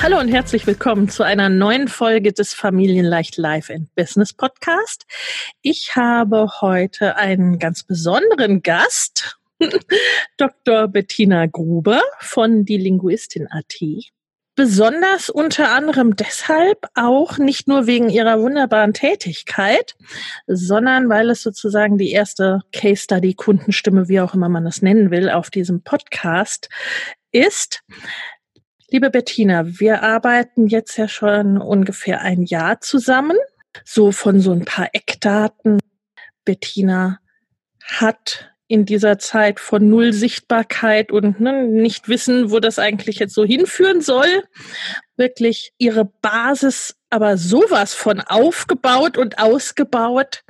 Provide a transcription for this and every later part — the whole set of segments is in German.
Hallo und herzlich willkommen zu einer neuen Folge des Familienleicht Life and Business Podcast. Ich habe heute einen ganz besonderen Gast, Dr. Bettina Gruber von Die Linguistin AT. Besonders unter anderem deshalb auch nicht nur wegen ihrer wunderbaren Tätigkeit, sondern weil es sozusagen die erste Case Study Kundenstimme, wie auch immer man das nennen will, auf diesem Podcast ist. Liebe Bettina, wir arbeiten jetzt ja schon ungefähr ein Jahr zusammen. So von so ein paar Eckdaten. Bettina hat in dieser Zeit von null Sichtbarkeit und ne, nicht wissen, wo das eigentlich jetzt so hinführen soll, wirklich ihre Basis aber sowas von aufgebaut und ausgebaut,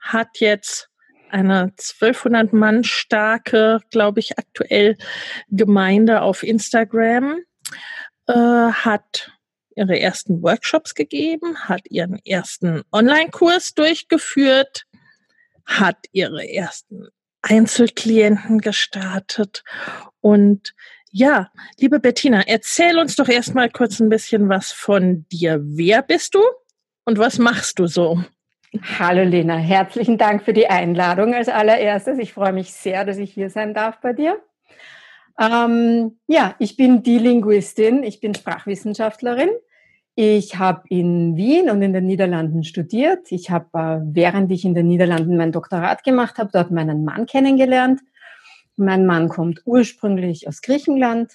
hat jetzt eine 1200 Mann starke, glaube ich, aktuell Gemeinde auf Instagram äh, hat ihre ersten Workshops gegeben, hat ihren ersten Online-Kurs durchgeführt, hat ihre ersten Einzelklienten gestartet. Und ja, liebe Bettina, erzähl uns doch erstmal kurz ein bisschen was von dir. Wer bist du und was machst du so? Hallo Lena, herzlichen Dank für die Einladung als allererstes. Ich freue mich sehr, dass ich hier sein darf bei dir. Ähm, ja, ich bin die Linguistin, ich bin Sprachwissenschaftlerin. Ich habe in Wien und in den Niederlanden studiert. Ich habe, äh, während ich in den Niederlanden mein Doktorat gemacht habe, dort meinen Mann kennengelernt. Mein Mann kommt ursprünglich aus Griechenland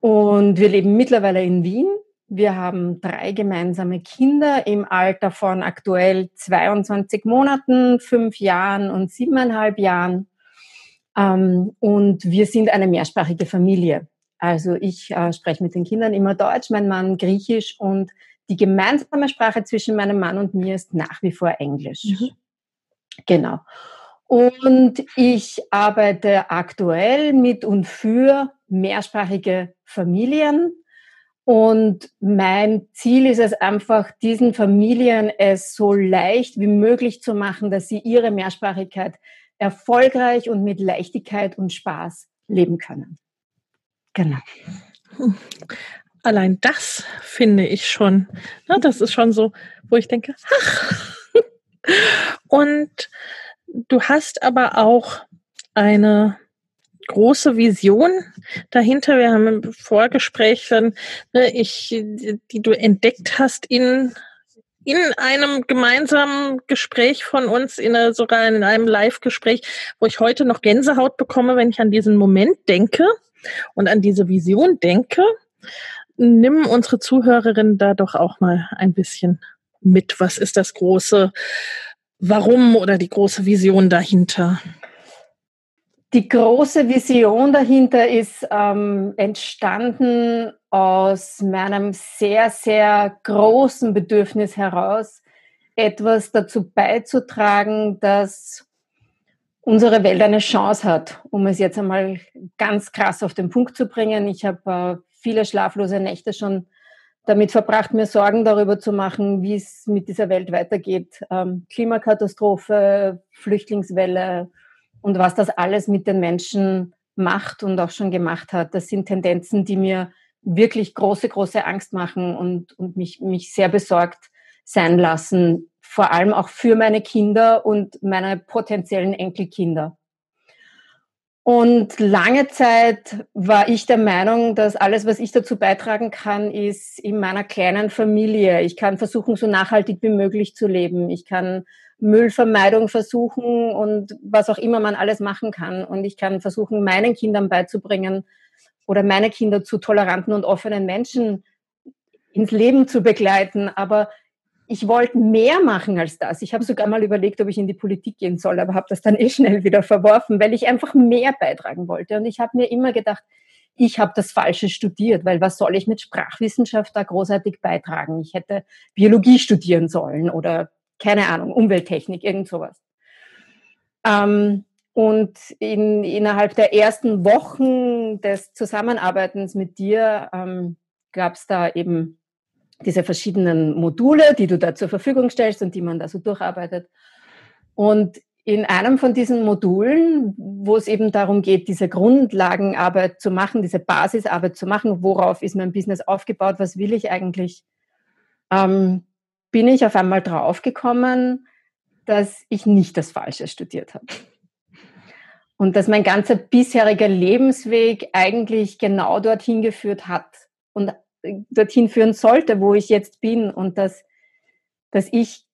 und wir leben mittlerweile in Wien. Wir haben drei gemeinsame Kinder im Alter von aktuell 22 Monaten, fünf Jahren und siebeneinhalb Jahren. Ähm, und wir sind eine mehrsprachige Familie. Also ich äh, spreche mit den Kindern immer Deutsch, mein Mann Griechisch und die gemeinsame Sprache zwischen meinem Mann und mir ist nach wie vor Englisch. Mhm. Genau. Und ich arbeite aktuell mit und für mehrsprachige Familien. Und mein Ziel ist es einfach, diesen Familien es so leicht wie möglich zu machen, dass sie ihre Mehrsprachigkeit erfolgreich und mit Leichtigkeit und Spaß leben können. Genau. Allein das finde ich schon, ne, das ist schon so, wo ich denke, ach. Und du hast aber auch eine große Vision dahinter. Wir haben im Vorgespräch ne, ich, die du entdeckt hast in in einem gemeinsamen Gespräch von uns, in einer, sogar in einem Live-Gespräch, wo ich heute noch Gänsehaut bekomme, wenn ich an diesen Moment denke und an diese Vision denke. Nimm unsere Zuhörerinnen da doch auch mal ein bisschen mit. Was ist das große Warum oder die große Vision dahinter? Die große Vision dahinter ist ähm, entstanden aus meinem sehr, sehr großen Bedürfnis heraus, etwas dazu beizutragen, dass unsere Welt eine Chance hat, um es jetzt einmal ganz krass auf den Punkt zu bringen. Ich habe äh, viele schlaflose Nächte schon damit verbracht, mir Sorgen darüber zu machen, wie es mit dieser Welt weitergeht. Ähm, Klimakatastrophe, Flüchtlingswelle, und was das alles mit den Menschen macht und auch schon gemacht hat. Das sind Tendenzen, die mir wirklich große, große Angst machen und, und mich, mich sehr besorgt sein lassen, vor allem auch für meine Kinder und meine potenziellen Enkelkinder. Und lange Zeit war ich der Meinung, dass alles, was ich dazu beitragen kann, ist in meiner kleinen Familie. Ich kann versuchen, so nachhaltig wie möglich zu leben. Ich kann Müllvermeidung versuchen und was auch immer man alles machen kann. Und ich kann versuchen, meinen Kindern beizubringen oder meine Kinder zu toleranten und offenen Menschen ins Leben zu begleiten. Aber ich wollte mehr machen als das. Ich habe sogar mal überlegt, ob ich in die Politik gehen soll, aber habe das dann eh schnell wieder verworfen, weil ich einfach mehr beitragen wollte. Und ich habe mir immer gedacht, ich habe das Falsche studiert, weil was soll ich mit Sprachwissenschaft da großartig beitragen? Ich hätte Biologie studieren sollen oder keine Ahnung, Umwelttechnik, irgend sowas. Ähm, und in, innerhalb der ersten Wochen des Zusammenarbeitens mit dir ähm, gab es da eben diese verschiedenen Module, die du da zur Verfügung stellst und die man da so durcharbeitet. Und in einem von diesen Modulen, wo es eben darum geht, diese Grundlagenarbeit zu machen, diese Basisarbeit zu machen, worauf ist mein Business aufgebaut, was will ich eigentlich, ähm, bin ich auf einmal draufgekommen, dass ich nicht das Falsche studiert habe. Und dass mein ganzer bisheriger Lebensweg eigentlich genau dorthin geführt hat. Und dorthin führen sollte, wo ich jetzt bin und dass, dass ich,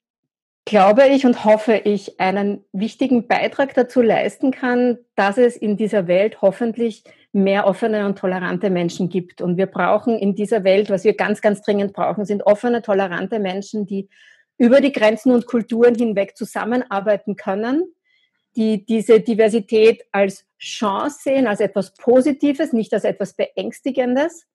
glaube ich und hoffe ich, einen wichtigen Beitrag dazu leisten kann, dass es in dieser Welt hoffentlich mehr offene und tolerante Menschen gibt. Und wir brauchen in dieser Welt, was wir ganz, ganz dringend brauchen, sind offene, tolerante Menschen, die über die Grenzen und Kulturen hinweg zusammenarbeiten können, die diese Diversität als Chance sehen, als etwas Positives, nicht als etwas Beängstigendes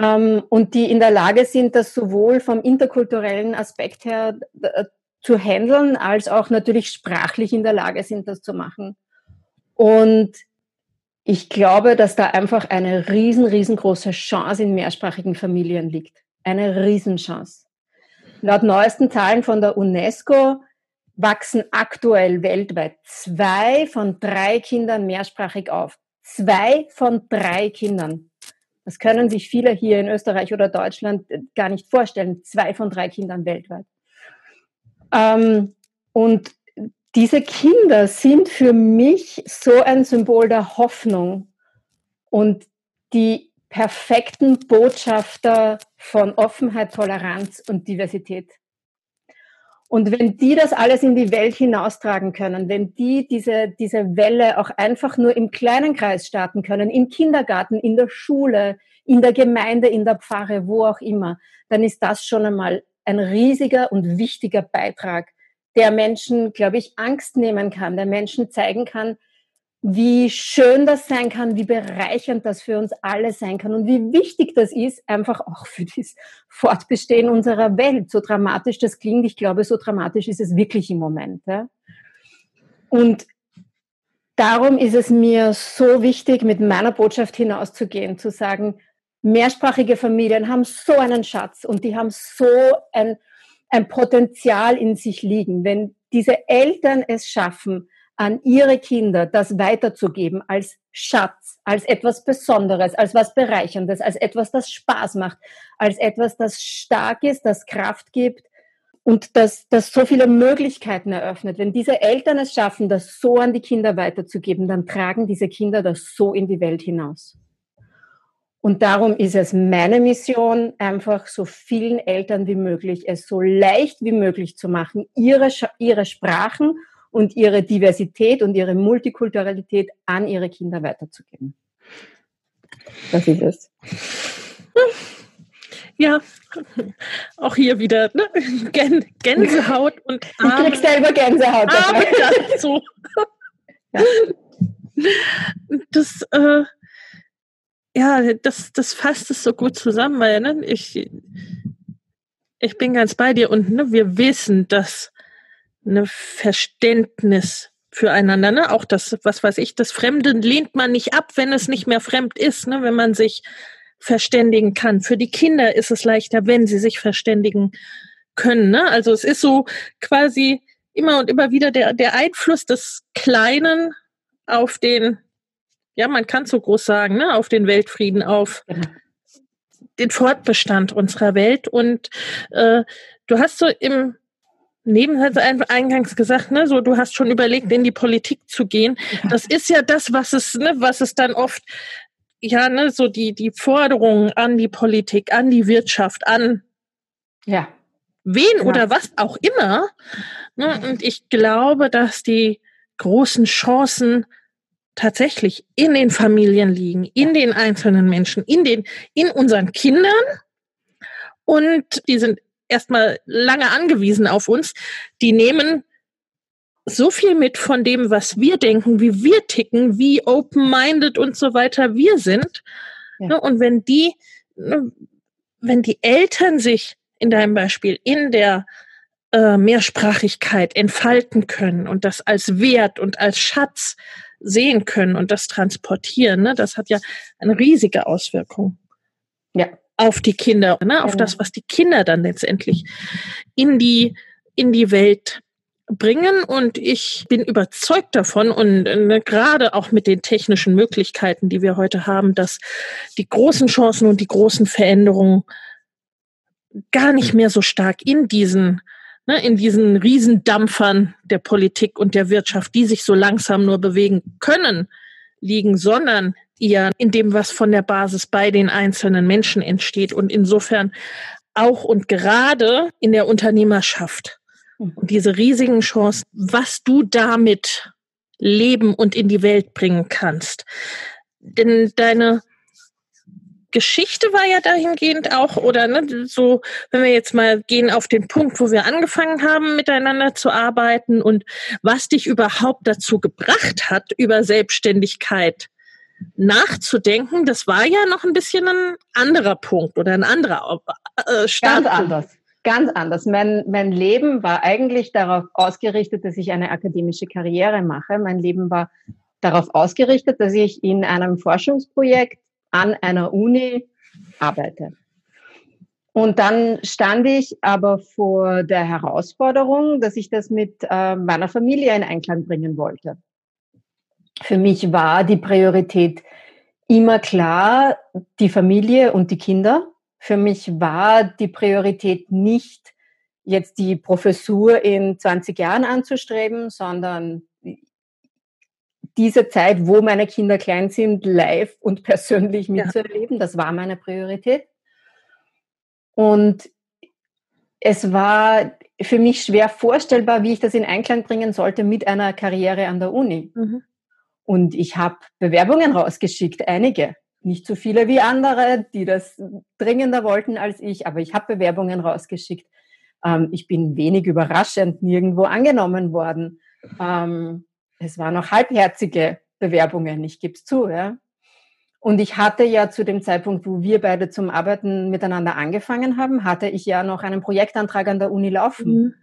ähm, und die in der Lage sind, das sowohl vom interkulturellen Aspekt her äh, zu handeln, als auch natürlich sprachlich in der Lage sind, das zu machen. Und ich glaube, dass da einfach eine riesen, riesengroße Chance in mehrsprachigen Familien liegt. Eine Riesenchance. Laut neuesten Zahlen von der UNESCO wachsen aktuell weltweit zwei von drei Kindern mehrsprachig auf. Zwei von drei Kindern. Das können sich viele hier in Österreich oder Deutschland äh, gar nicht vorstellen. Zwei von drei Kindern weltweit. Ähm, und diese Kinder sind für mich so ein Symbol der Hoffnung und die perfekten Botschafter von Offenheit, Toleranz und Diversität. Und wenn die das alles in die Welt hinaustragen können, wenn die diese, diese Welle auch einfach nur im kleinen Kreis starten können, im Kindergarten, in der Schule, in der Gemeinde, in der Pfarre, wo auch immer, dann ist das schon einmal ein riesiger und wichtiger Beitrag, der Menschen, glaube ich, Angst nehmen kann, der Menschen zeigen kann, wie schön das sein kann, wie bereichernd das für uns alle sein kann und wie wichtig das ist, einfach auch für das Fortbestehen unserer Welt. So dramatisch das klingt, ich glaube, so dramatisch ist es wirklich im Moment. Ja? Und darum ist es mir so wichtig, mit meiner Botschaft hinauszugehen, zu sagen, mehrsprachige Familien haben so einen Schatz und die haben so ein, ein Potenzial in sich liegen. Wenn diese Eltern es schaffen, an ihre Kinder das weiterzugeben als Schatz, als etwas Besonderes, als was Bereicherndes, als etwas, das Spaß macht, als etwas, das stark ist, das Kraft gibt und das, das so viele Möglichkeiten eröffnet. Wenn diese Eltern es schaffen, das so an die Kinder weiterzugeben, dann tragen diese Kinder das so in die Welt hinaus. Und darum ist es meine Mission, einfach so vielen Eltern wie möglich, es so leicht wie möglich zu machen, ihre, ihre Sprachen und ihre Diversität und ihre Multikulturalität an ihre Kinder weiterzugeben. Das ist es. Ja, auch hier wieder ne? Gänsehaut und Arme. Ich krieg selber Gänsehaut. Arme dazu. Ja. Das, äh, ja, das, das fasst es so gut zusammen, weil ne, ich, ich bin ganz bei dir und ne, wir wissen, dass eine Verständnis füreinander, ne? Auch das, was weiß ich, das Fremde lehnt man nicht ab, wenn es nicht mehr fremd ist, ne? Wenn man sich verständigen kann. Für die Kinder ist es leichter, wenn sie sich verständigen können, ne? Also es ist so quasi immer und immer wieder der, der Einfluss des Kleinen auf den, ja, man kann so groß sagen, ne? Auf den Weltfrieden, auf genau. den Fortbestand unserer Welt. Und äh, du hast so im Neben hat eingangs gesagt, ne, so du hast schon überlegt, in die Politik zu gehen. Das ist ja das, was es, ne, was es dann oft, ja, ne, so die die Forderungen an die Politik, an die Wirtschaft, an ja. wen ja. oder was auch immer. Ne, und ich glaube, dass die großen Chancen tatsächlich in den Familien liegen, in den einzelnen Menschen, in den, in unseren Kindern. Und die sind erstmal lange angewiesen auf uns. Die nehmen so viel mit von dem, was wir denken, wie wir ticken, wie open-minded und so weiter wir sind. Ja. Ne, und wenn die, ne, wenn die Eltern sich in deinem Beispiel in der äh, Mehrsprachigkeit entfalten können und das als Wert und als Schatz sehen können und das transportieren, ne, das hat ja eine riesige Auswirkung. Ja. Auf die Kinder, ne, auf ja. das, was die Kinder dann letztendlich in die, in die Welt bringen und ich bin überzeugt davon und äh, gerade auch mit den technischen Möglichkeiten, die wir heute haben, dass die großen Chancen und die großen Veränderungen gar nicht mehr so stark in diesen ne, in diesen Riesendampfern der Politik und der Wirtschaft, die sich so langsam nur bewegen können, liegen, sondern eher in dem, was von der Basis bei den einzelnen Menschen entsteht und insofern auch und gerade in der Unternehmerschaft. Und diese riesigen Chancen, was du damit leben und in die Welt bringen kannst. Denn deine Geschichte war ja dahingehend auch, oder ne, so, wenn wir jetzt mal gehen auf den Punkt, wo wir angefangen haben, miteinander zu arbeiten und was dich überhaupt dazu gebracht hat, über Selbstständigkeit nachzudenken, das war ja noch ein bisschen ein anderer Punkt oder ein anderer äh, Start. Ganz anders. Ganz anders. Mein, mein Leben war eigentlich darauf ausgerichtet, dass ich eine akademische Karriere mache. Mein Leben war darauf ausgerichtet, dass ich in einem Forschungsprojekt an einer Uni arbeite. Und dann stand ich aber vor der Herausforderung, dass ich das mit äh, meiner Familie in Einklang bringen wollte. Für mich war die Priorität immer klar die Familie und die Kinder. Für mich war die Priorität nicht jetzt die Professur in 20 Jahren anzustreben, sondern diese Zeit, wo meine Kinder klein sind, live und persönlich mitzuerleben. Das war meine Priorität. Und es war für mich schwer vorstellbar, wie ich das in Einklang bringen sollte mit einer Karriere an der Uni. Mhm. Und ich habe Bewerbungen rausgeschickt, einige. Nicht so viele wie andere, die das dringender wollten als ich, aber ich habe Bewerbungen rausgeschickt. Ähm, ich bin wenig überraschend nirgendwo angenommen worden. Ähm, es waren noch halbherzige Bewerbungen, ich gebe es zu. Ja. Und ich hatte ja zu dem Zeitpunkt, wo wir beide zum Arbeiten miteinander angefangen haben, hatte ich ja noch einen Projektantrag an der Uni laufen. Mhm.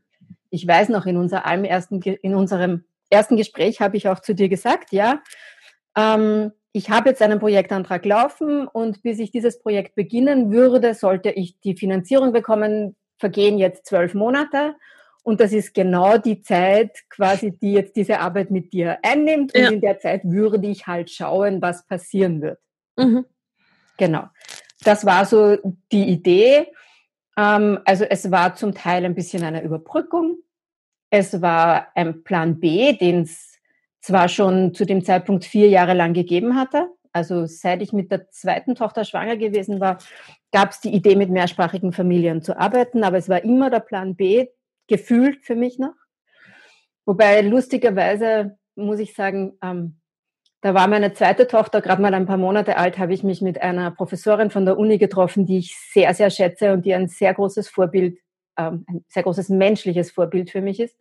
Ich weiß noch, in, unser ersten, in unserem ersten Gespräch habe ich auch zu dir gesagt, ja, ähm, ich habe jetzt einen Projektantrag laufen und bis ich dieses Projekt beginnen würde, sollte ich die Finanzierung bekommen, vergehen jetzt zwölf Monate. Und das ist genau die Zeit, quasi, die jetzt diese Arbeit mit dir einnimmt. Und ja. in der Zeit würde ich halt schauen, was passieren wird. Mhm. Genau. Das war so die Idee. Ähm, also es war zum Teil ein bisschen eine Überbrückung. Es war ein Plan B, den es zwar schon zu dem Zeitpunkt vier Jahre lang gegeben hatte. Also seit ich mit der zweiten Tochter schwanger gewesen war, gab es die Idee, mit mehrsprachigen Familien zu arbeiten. Aber es war immer der Plan B, gefühlt für mich noch. Wobei lustigerweise muss ich sagen, ähm, da war meine zweite Tochter gerade mal ein paar Monate alt, habe ich mich mit einer Professorin von der Uni getroffen, die ich sehr, sehr schätze und die ein sehr großes Vorbild, ähm, ein sehr großes menschliches Vorbild für mich ist.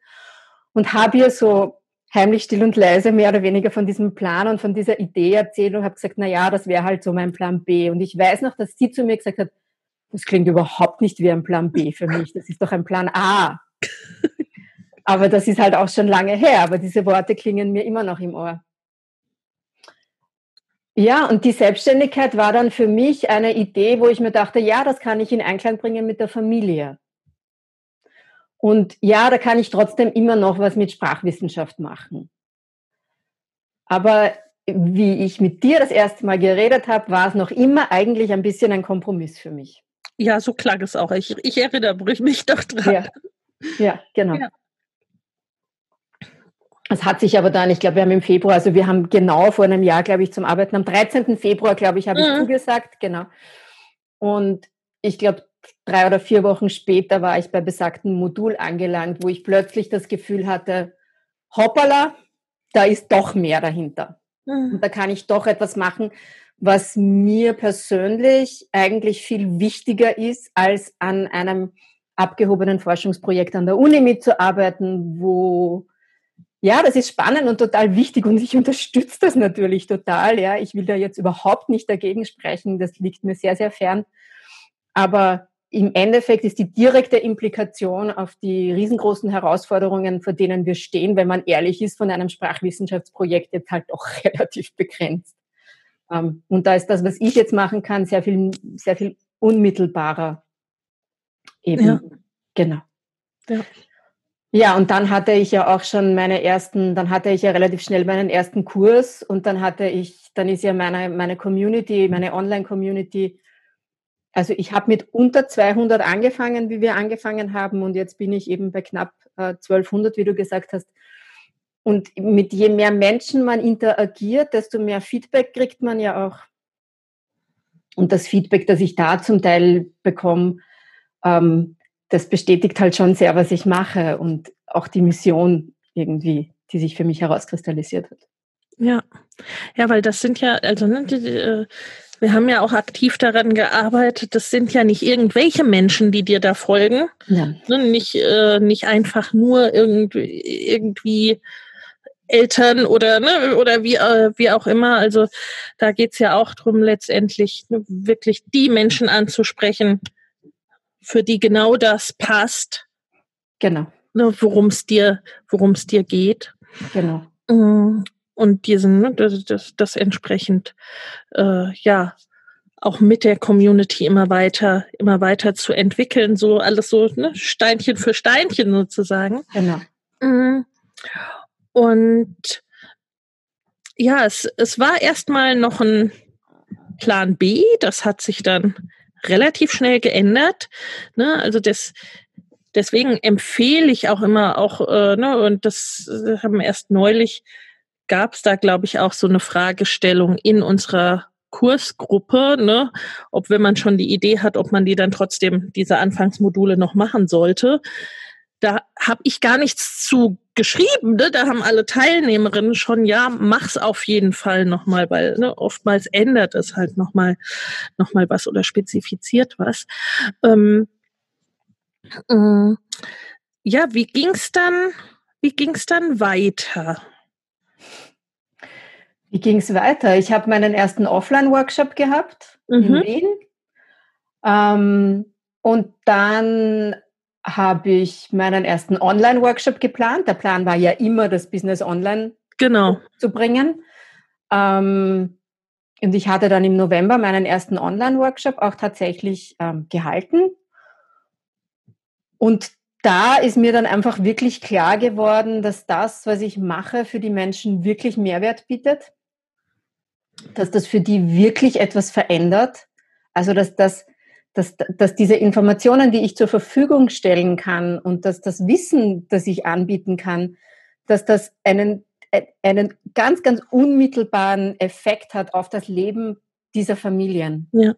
Und habe ihr so heimlich still und leise mehr oder weniger von diesem Plan und von dieser Idee erzählt und habe gesagt, na ja, das wäre halt so mein Plan B. Und ich weiß noch, dass sie zu mir gesagt hat, das klingt überhaupt nicht wie ein Plan B für mich. Das ist doch ein Plan A. aber das ist halt auch schon lange her, aber diese Worte klingen mir immer noch im Ohr. Ja, und die Selbstständigkeit war dann für mich eine Idee, wo ich mir dachte, ja, das kann ich in Einklang bringen mit der Familie. Und ja, da kann ich trotzdem immer noch was mit Sprachwissenschaft machen. Aber wie ich mit dir das erste Mal geredet habe, war es noch immer eigentlich ein bisschen ein Kompromiss für mich. Ja, so klang es auch. Ich, ich erinnere mich doch dran. Ja. Ja, genau. Ja. Es hat sich aber dann, ich glaube, wir haben im Februar, also wir haben genau vor einem Jahr, glaube ich, zum Arbeiten, am 13. Februar, glaube ich, habe ich mhm. zugesagt, genau. Und ich glaube, drei oder vier Wochen später war ich bei besagten Modul angelangt, wo ich plötzlich das Gefühl hatte, hoppala, da ist doch mehr dahinter. Mhm. Und da kann ich doch etwas machen, was mir persönlich eigentlich viel wichtiger ist, als an einem abgehobenen Forschungsprojekt an der Uni mitzuarbeiten, wo ja, das ist spannend und total wichtig und ich unterstütze das natürlich total. Ja, ich will da jetzt überhaupt nicht dagegen sprechen. Das liegt mir sehr, sehr fern. Aber im Endeffekt ist die direkte Implikation auf die riesengroßen Herausforderungen, vor denen wir stehen, wenn man ehrlich ist, von einem Sprachwissenschaftsprojekt jetzt halt auch relativ begrenzt. Ähm, und da ist das, was ich jetzt machen kann, sehr viel, sehr viel unmittelbarer. Eben. Ja. Genau. Ja. Ja, und dann hatte ich ja auch schon meine ersten, dann hatte ich ja relativ schnell meinen ersten Kurs und dann hatte ich, dann ist ja meine, meine Community, meine Online-Community, also ich habe mit unter 200 angefangen, wie wir angefangen haben und jetzt bin ich eben bei knapp äh, 1200, wie du gesagt hast. Und mit je mehr Menschen man interagiert, desto mehr Feedback kriegt man ja auch. Und das Feedback, das ich da zum Teil bekomme, ähm, das bestätigt halt schon sehr, was ich mache und auch die Mission irgendwie, die sich für mich herauskristallisiert hat. Ja, ja, weil das sind ja, also ne, die, die, äh, wir haben ja auch aktiv daran gearbeitet. Das sind ja nicht irgendwelche Menschen, die dir da folgen, ja. ne, nicht äh, nicht einfach nur irgendwie, irgendwie Eltern oder ne, oder wie äh, wie auch immer. Also da geht's ja auch drum, letztendlich ne, wirklich die Menschen anzusprechen, für die genau das passt. Genau. Ne, worum es dir, worum es dir geht. Genau. Und diesen, ne, das, das, das entsprechend, äh, ja, auch mit der Community immer weiter, immer weiter zu entwickeln, so alles so ne, Steinchen für Steinchen sozusagen. Genau. Mm. Und ja, es, es war erstmal noch ein Plan B, das hat sich dann relativ schnell geändert. Ne? Also das, deswegen empfehle ich auch immer auch, äh, ne, und das haben erst neulich, gab es da, glaube ich, auch so eine Fragestellung in unserer Kursgruppe, ne, ob wenn man schon die Idee hat, ob man die dann trotzdem diese Anfangsmodule noch machen sollte. Da habe ich gar nichts zu geschrieben, ne? da haben alle Teilnehmerinnen schon, ja, mach's auf jeden Fall nochmal, weil ne, oftmals ändert es halt nochmal noch mal was oder spezifiziert was. Ähm, äh, ja, wie ging's dann, wie ging's dann weiter? Wie ging's weiter? Ich habe meinen ersten Offline-Workshop gehabt mhm. in Wien. Ähm, und dann habe ich meinen ersten Online-Workshop geplant. Der Plan war ja immer, das Business online genau. zu bringen. Ähm, und ich hatte dann im November meinen ersten Online-Workshop auch tatsächlich ähm, gehalten. Und da ist mir dann einfach wirklich klar geworden, dass das, was ich mache, für die Menschen wirklich Mehrwert bietet. Dass das für die wirklich etwas verändert. Also, dass das dass, dass diese Informationen, die ich zur Verfügung stellen kann und dass das Wissen, das ich anbieten kann, dass das einen, äh, einen ganz, ganz unmittelbaren Effekt hat auf das Leben dieser Familien. Ja.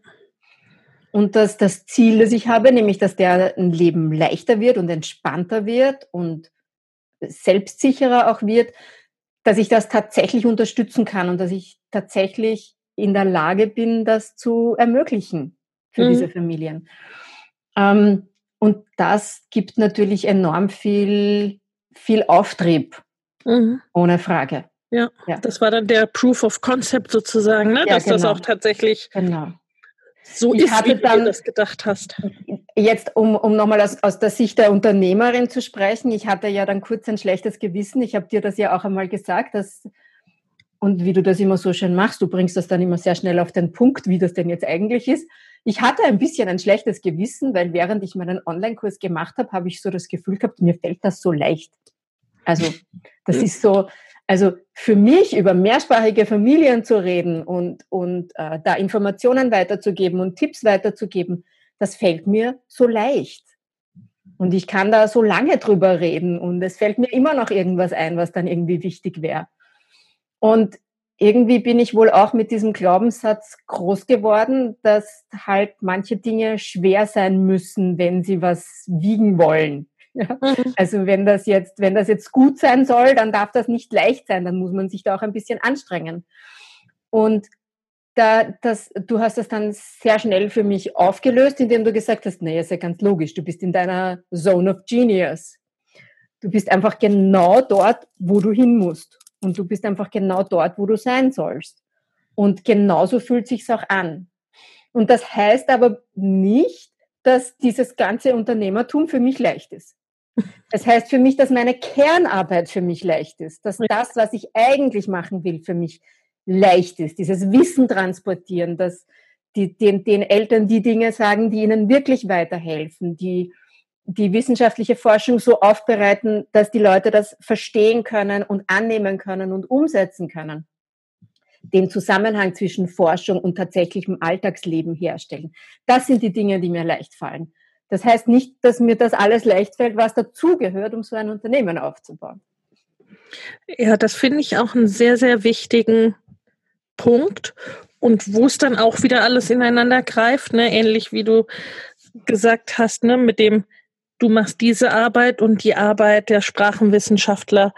Und dass das Ziel, das ich habe, nämlich, dass der ein Leben leichter wird und entspannter wird und selbstsicherer auch wird, dass ich das tatsächlich unterstützen kann und dass ich tatsächlich in der Lage bin, das zu ermöglichen für mhm. diese Familien. Ähm, und das gibt natürlich enorm viel, viel Auftrieb, mhm. ohne Frage. Ja, ja, das war dann der Proof of Concept sozusagen, ne? Ja, dass genau. das auch tatsächlich genau. So ich ist, wie dann, du das gedacht hast. Jetzt, um, um nochmal aus, aus der Sicht der Unternehmerin zu sprechen, ich hatte ja dann kurz ein schlechtes Gewissen. Ich habe dir das ja auch einmal gesagt, dass und wie du das immer so schön machst, du bringst das dann immer sehr schnell auf den Punkt, wie das denn jetzt eigentlich ist. Ich hatte ein bisschen ein schlechtes Gewissen, weil während ich meinen Online-Kurs gemacht habe, habe ich so das Gefühl gehabt, mir fällt das so leicht. Also das ist so, also für mich über mehrsprachige Familien zu reden und, und äh, da Informationen weiterzugeben und Tipps weiterzugeben, das fällt mir so leicht. Und ich kann da so lange drüber reden und es fällt mir immer noch irgendwas ein, was dann irgendwie wichtig wäre. Und irgendwie bin ich wohl auch mit diesem Glaubenssatz groß geworden, dass halt manche Dinge schwer sein müssen, wenn sie was wiegen wollen. Ja? Mhm. Also wenn das jetzt, wenn das jetzt gut sein soll, dann darf das nicht leicht sein, dann muss man sich da auch ein bisschen anstrengen. Und da, das, du hast das dann sehr schnell für mich aufgelöst, indem du gesagt hast, nee, ist ja ganz logisch, du bist in deiner Zone of Genius. Du bist einfach genau dort, wo du hin musst. Und du bist einfach genau dort, wo du sein sollst. Und genauso fühlt sich's auch an. Und das heißt aber nicht, dass dieses ganze Unternehmertum für mich leicht ist. Das heißt für mich, dass meine Kernarbeit für mich leicht ist, dass das, was ich eigentlich machen will, für mich leicht ist. Dieses Wissen transportieren, dass die, den, den Eltern die Dinge sagen, die ihnen wirklich weiterhelfen, die die wissenschaftliche Forschung so aufbereiten, dass die Leute das verstehen können und annehmen können und umsetzen können. Den Zusammenhang zwischen Forschung und tatsächlichem Alltagsleben herstellen. Das sind die Dinge, die mir leicht fallen. Das heißt nicht, dass mir das alles leicht fällt, was dazugehört, um so ein Unternehmen aufzubauen. Ja, das finde ich auch einen sehr, sehr wichtigen Punkt. Und wo es dann auch wieder alles ineinander greift, ne? ähnlich wie du gesagt hast, ne? mit dem du machst diese Arbeit und die Arbeit der Sprachenwissenschaftler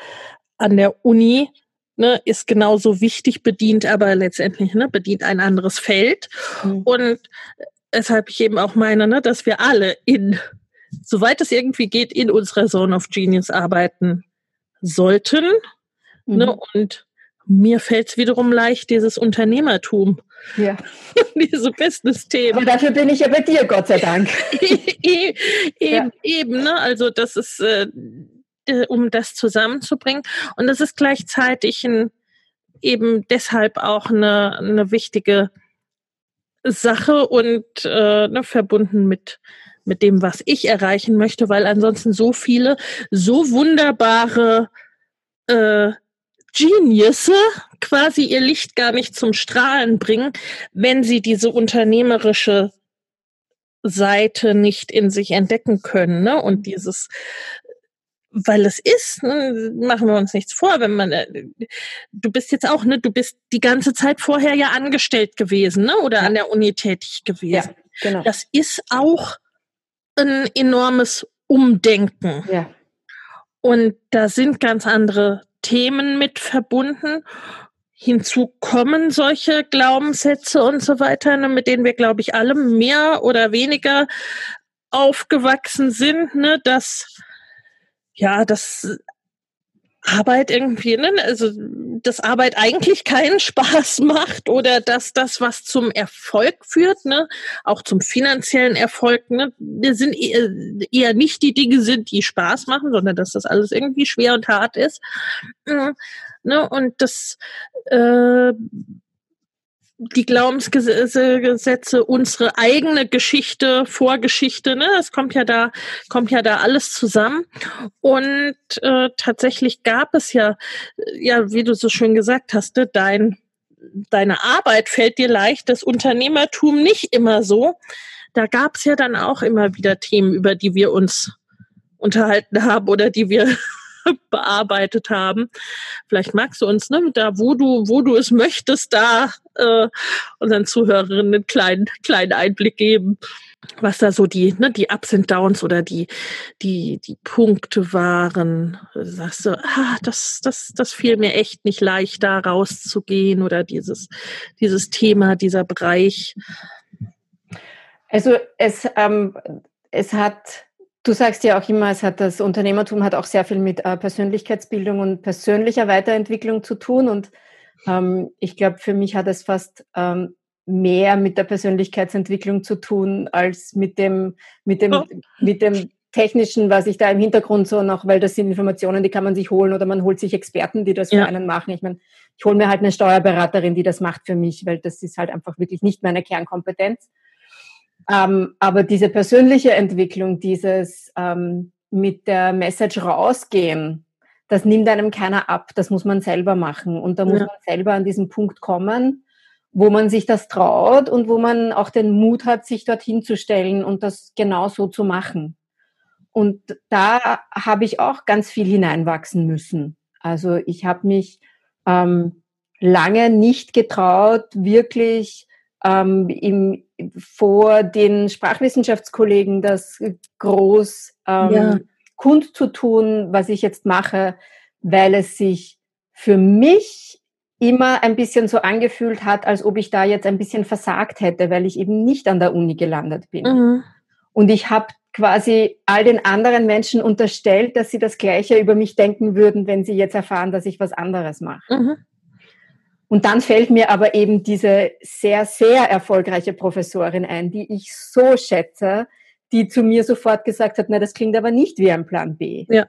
an der Uni ne, ist genauso wichtig, bedient aber letztendlich ne, bedient ein anderes Feld. Mhm. Und weshalb ich eben auch meine, ne, dass wir alle in, soweit es irgendwie geht, in unserer Zone of Genius arbeiten sollten. Ne, mhm. Ne, und mir fällt es wiederum leicht, dieses Unternehmertum. Ja. Diese Business-Themen. Und dafür bin ich ja bei dir, Gott sei Dank. eben, ja. eben, ne? Also das ist, äh, um das zusammenzubringen. Und das ist gleichzeitig ein, eben deshalb auch eine, eine wichtige Sache und äh, ne, verbunden mit mit dem, was ich erreichen möchte, weil ansonsten so viele, so wunderbare äh, Geniusse quasi ihr Licht gar nicht zum Strahlen bringen, wenn sie diese unternehmerische Seite nicht in sich entdecken können. Ne? Und dieses, weil es ist, ne, machen wir uns nichts vor, wenn man, äh, du bist jetzt auch, ne, du bist die ganze Zeit vorher ja angestellt gewesen, ne, oder ja. an der Uni tätig gewesen. Ja, genau. Das ist auch ein enormes Umdenken. Ja. Und da sind ganz andere Themen mit verbunden. Hinzu kommen solche Glaubenssätze und so weiter, ne, mit denen wir, glaube ich, alle mehr oder weniger aufgewachsen sind, ne, dass ja, dass Arbeit irgendwie, ne, also dass Arbeit eigentlich keinen Spaß macht oder dass das, was zum Erfolg führt, ne, auch zum finanziellen Erfolg, ne, sind eher, eher nicht die Dinge sind, die Spaß machen, sondern dass das alles irgendwie schwer und hart ist. Ne, und das äh, die Glaubensgesetze, unsere eigene Geschichte, Vorgeschichte, ne, es kommt ja da, kommt ja da alles zusammen. Und äh, tatsächlich gab es ja, ja, wie du so schön gesagt hast, ne, dein, deine Arbeit fällt dir leicht, das Unternehmertum nicht immer so. Da gab es ja dann auch immer wieder Themen, über die wir uns unterhalten haben oder die wir bearbeitet haben. Vielleicht magst du uns, ne, da wo du, wo du es möchtest, da äh, unseren Zuhörerinnen einen kleinen, kleinen Einblick geben, was da so die, ne, die Ups und Downs oder die, die, die Punkte waren. Sagst du, ah, das, das, das fiel mir echt nicht leicht, da rauszugehen oder dieses, dieses Thema, dieser Bereich. Also es, ähm, es hat Du sagst ja auch immer, es hat das Unternehmertum hat auch sehr viel mit äh, Persönlichkeitsbildung und persönlicher Weiterentwicklung zu tun. Und ähm, ich glaube, für mich hat es fast ähm, mehr mit der Persönlichkeitsentwicklung zu tun als mit dem, mit dem, oh. mit dem technischen, was ich da im Hintergrund so noch, weil das sind Informationen, die kann man sich holen oder man holt sich Experten, die das für ja. einen machen. Ich meine, ich hole mir halt eine Steuerberaterin, die das macht für mich, weil das ist halt einfach wirklich nicht meine Kernkompetenz. Ähm, aber diese persönliche Entwicklung, dieses ähm, mit der Message rausgehen, das nimmt einem keiner ab, das muss man selber machen. Und da muss ja. man selber an diesen Punkt kommen, wo man sich das traut und wo man auch den Mut hat, sich dorthin zu stellen und das genau so zu machen. und da habe ich auch ganz viel hineinwachsen müssen. Also ich habe mich ähm, lange nicht getraut, wirklich ähm, im, vor den Sprachwissenschaftskollegen das groß ähm, ja. kundzutun, was ich jetzt mache, weil es sich für mich immer ein bisschen so angefühlt hat, als ob ich da jetzt ein bisschen versagt hätte, weil ich eben nicht an der Uni gelandet bin. Mhm. Und ich habe quasi all den anderen Menschen unterstellt, dass sie das Gleiche über mich denken würden, wenn sie jetzt erfahren, dass ich was anderes mache. Mhm. Und dann fällt mir aber eben diese sehr, sehr erfolgreiche Professorin ein, die ich so schätze, die zu mir sofort gesagt hat, na, das klingt aber nicht wie ein Plan B. Ja.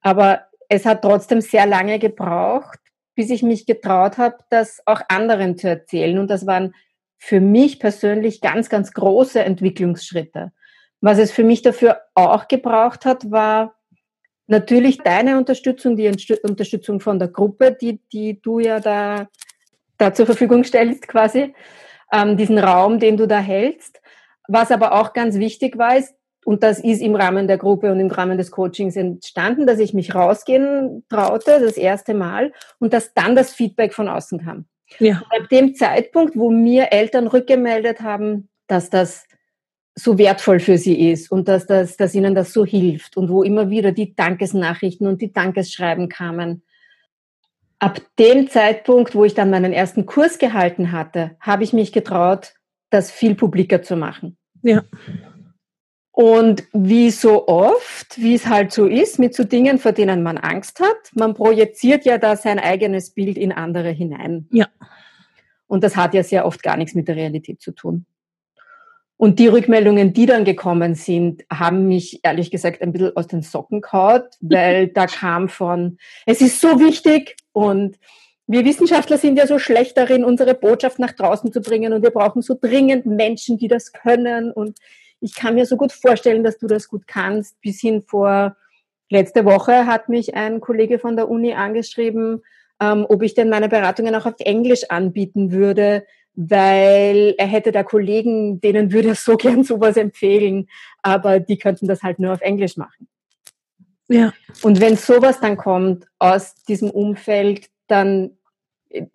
Aber es hat trotzdem sehr lange gebraucht, bis ich mich getraut habe, das auch anderen zu erzählen. Und das waren für mich persönlich ganz, ganz große Entwicklungsschritte. Was es für mich dafür auch gebraucht hat, war natürlich deine Unterstützung, die Unterstützung von der Gruppe, die, die du ja da da zur Verfügung stellst quasi, ähm, diesen Raum, den du da hältst. Was aber auch ganz wichtig war, ist, und das ist im Rahmen der Gruppe und im Rahmen des Coachings entstanden, dass ich mich rausgehen traute, das erste Mal, und dass dann das Feedback von außen kam. Ja. ab dem Zeitpunkt, wo mir Eltern rückgemeldet haben, dass das so wertvoll für sie ist und dass, das, dass ihnen das so hilft und wo immer wieder die Dankesnachrichten und die Dankesschreiben kamen, ab dem Zeitpunkt, wo ich dann meinen ersten Kurs gehalten hatte, habe ich mich getraut, das viel publiker zu machen. Ja. Und wie so oft, wie es halt so ist, mit so Dingen, vor denen man Angst hat, man projiziert ja da sein eigenes Bild in andere hinein. Ja. Und das hat ja sehr oft gar nichts mit der Realität zu tun. Und die Rückmeldungen, die dann gekommen sind, haben mich ehrlich gesagt ein bisschen aus den Socken gehaut, weil da kam von, es ist so wichtig und wir Wissenschaftler sind ja so schlecht darin, unsere Botschaft nach draußen zu bringen und wir brauchen so dringend Menschen, die das können und ich kann mir so gut vorstellen, dass du das gut kannst. Bis hin vor letzte Woche hat mich ein Kollege von der Uni angeschrieben, ähm, ob ich denn meine Beratungen auch auf Englisch anbieten würde, weil er hätte da Kollegen, denen würde er so gern sowas empfehlen, aber die könnten das halt nur auf Englisch machen. Ja. Und wenn sowas dann kommt aus diesem Umfeld, dann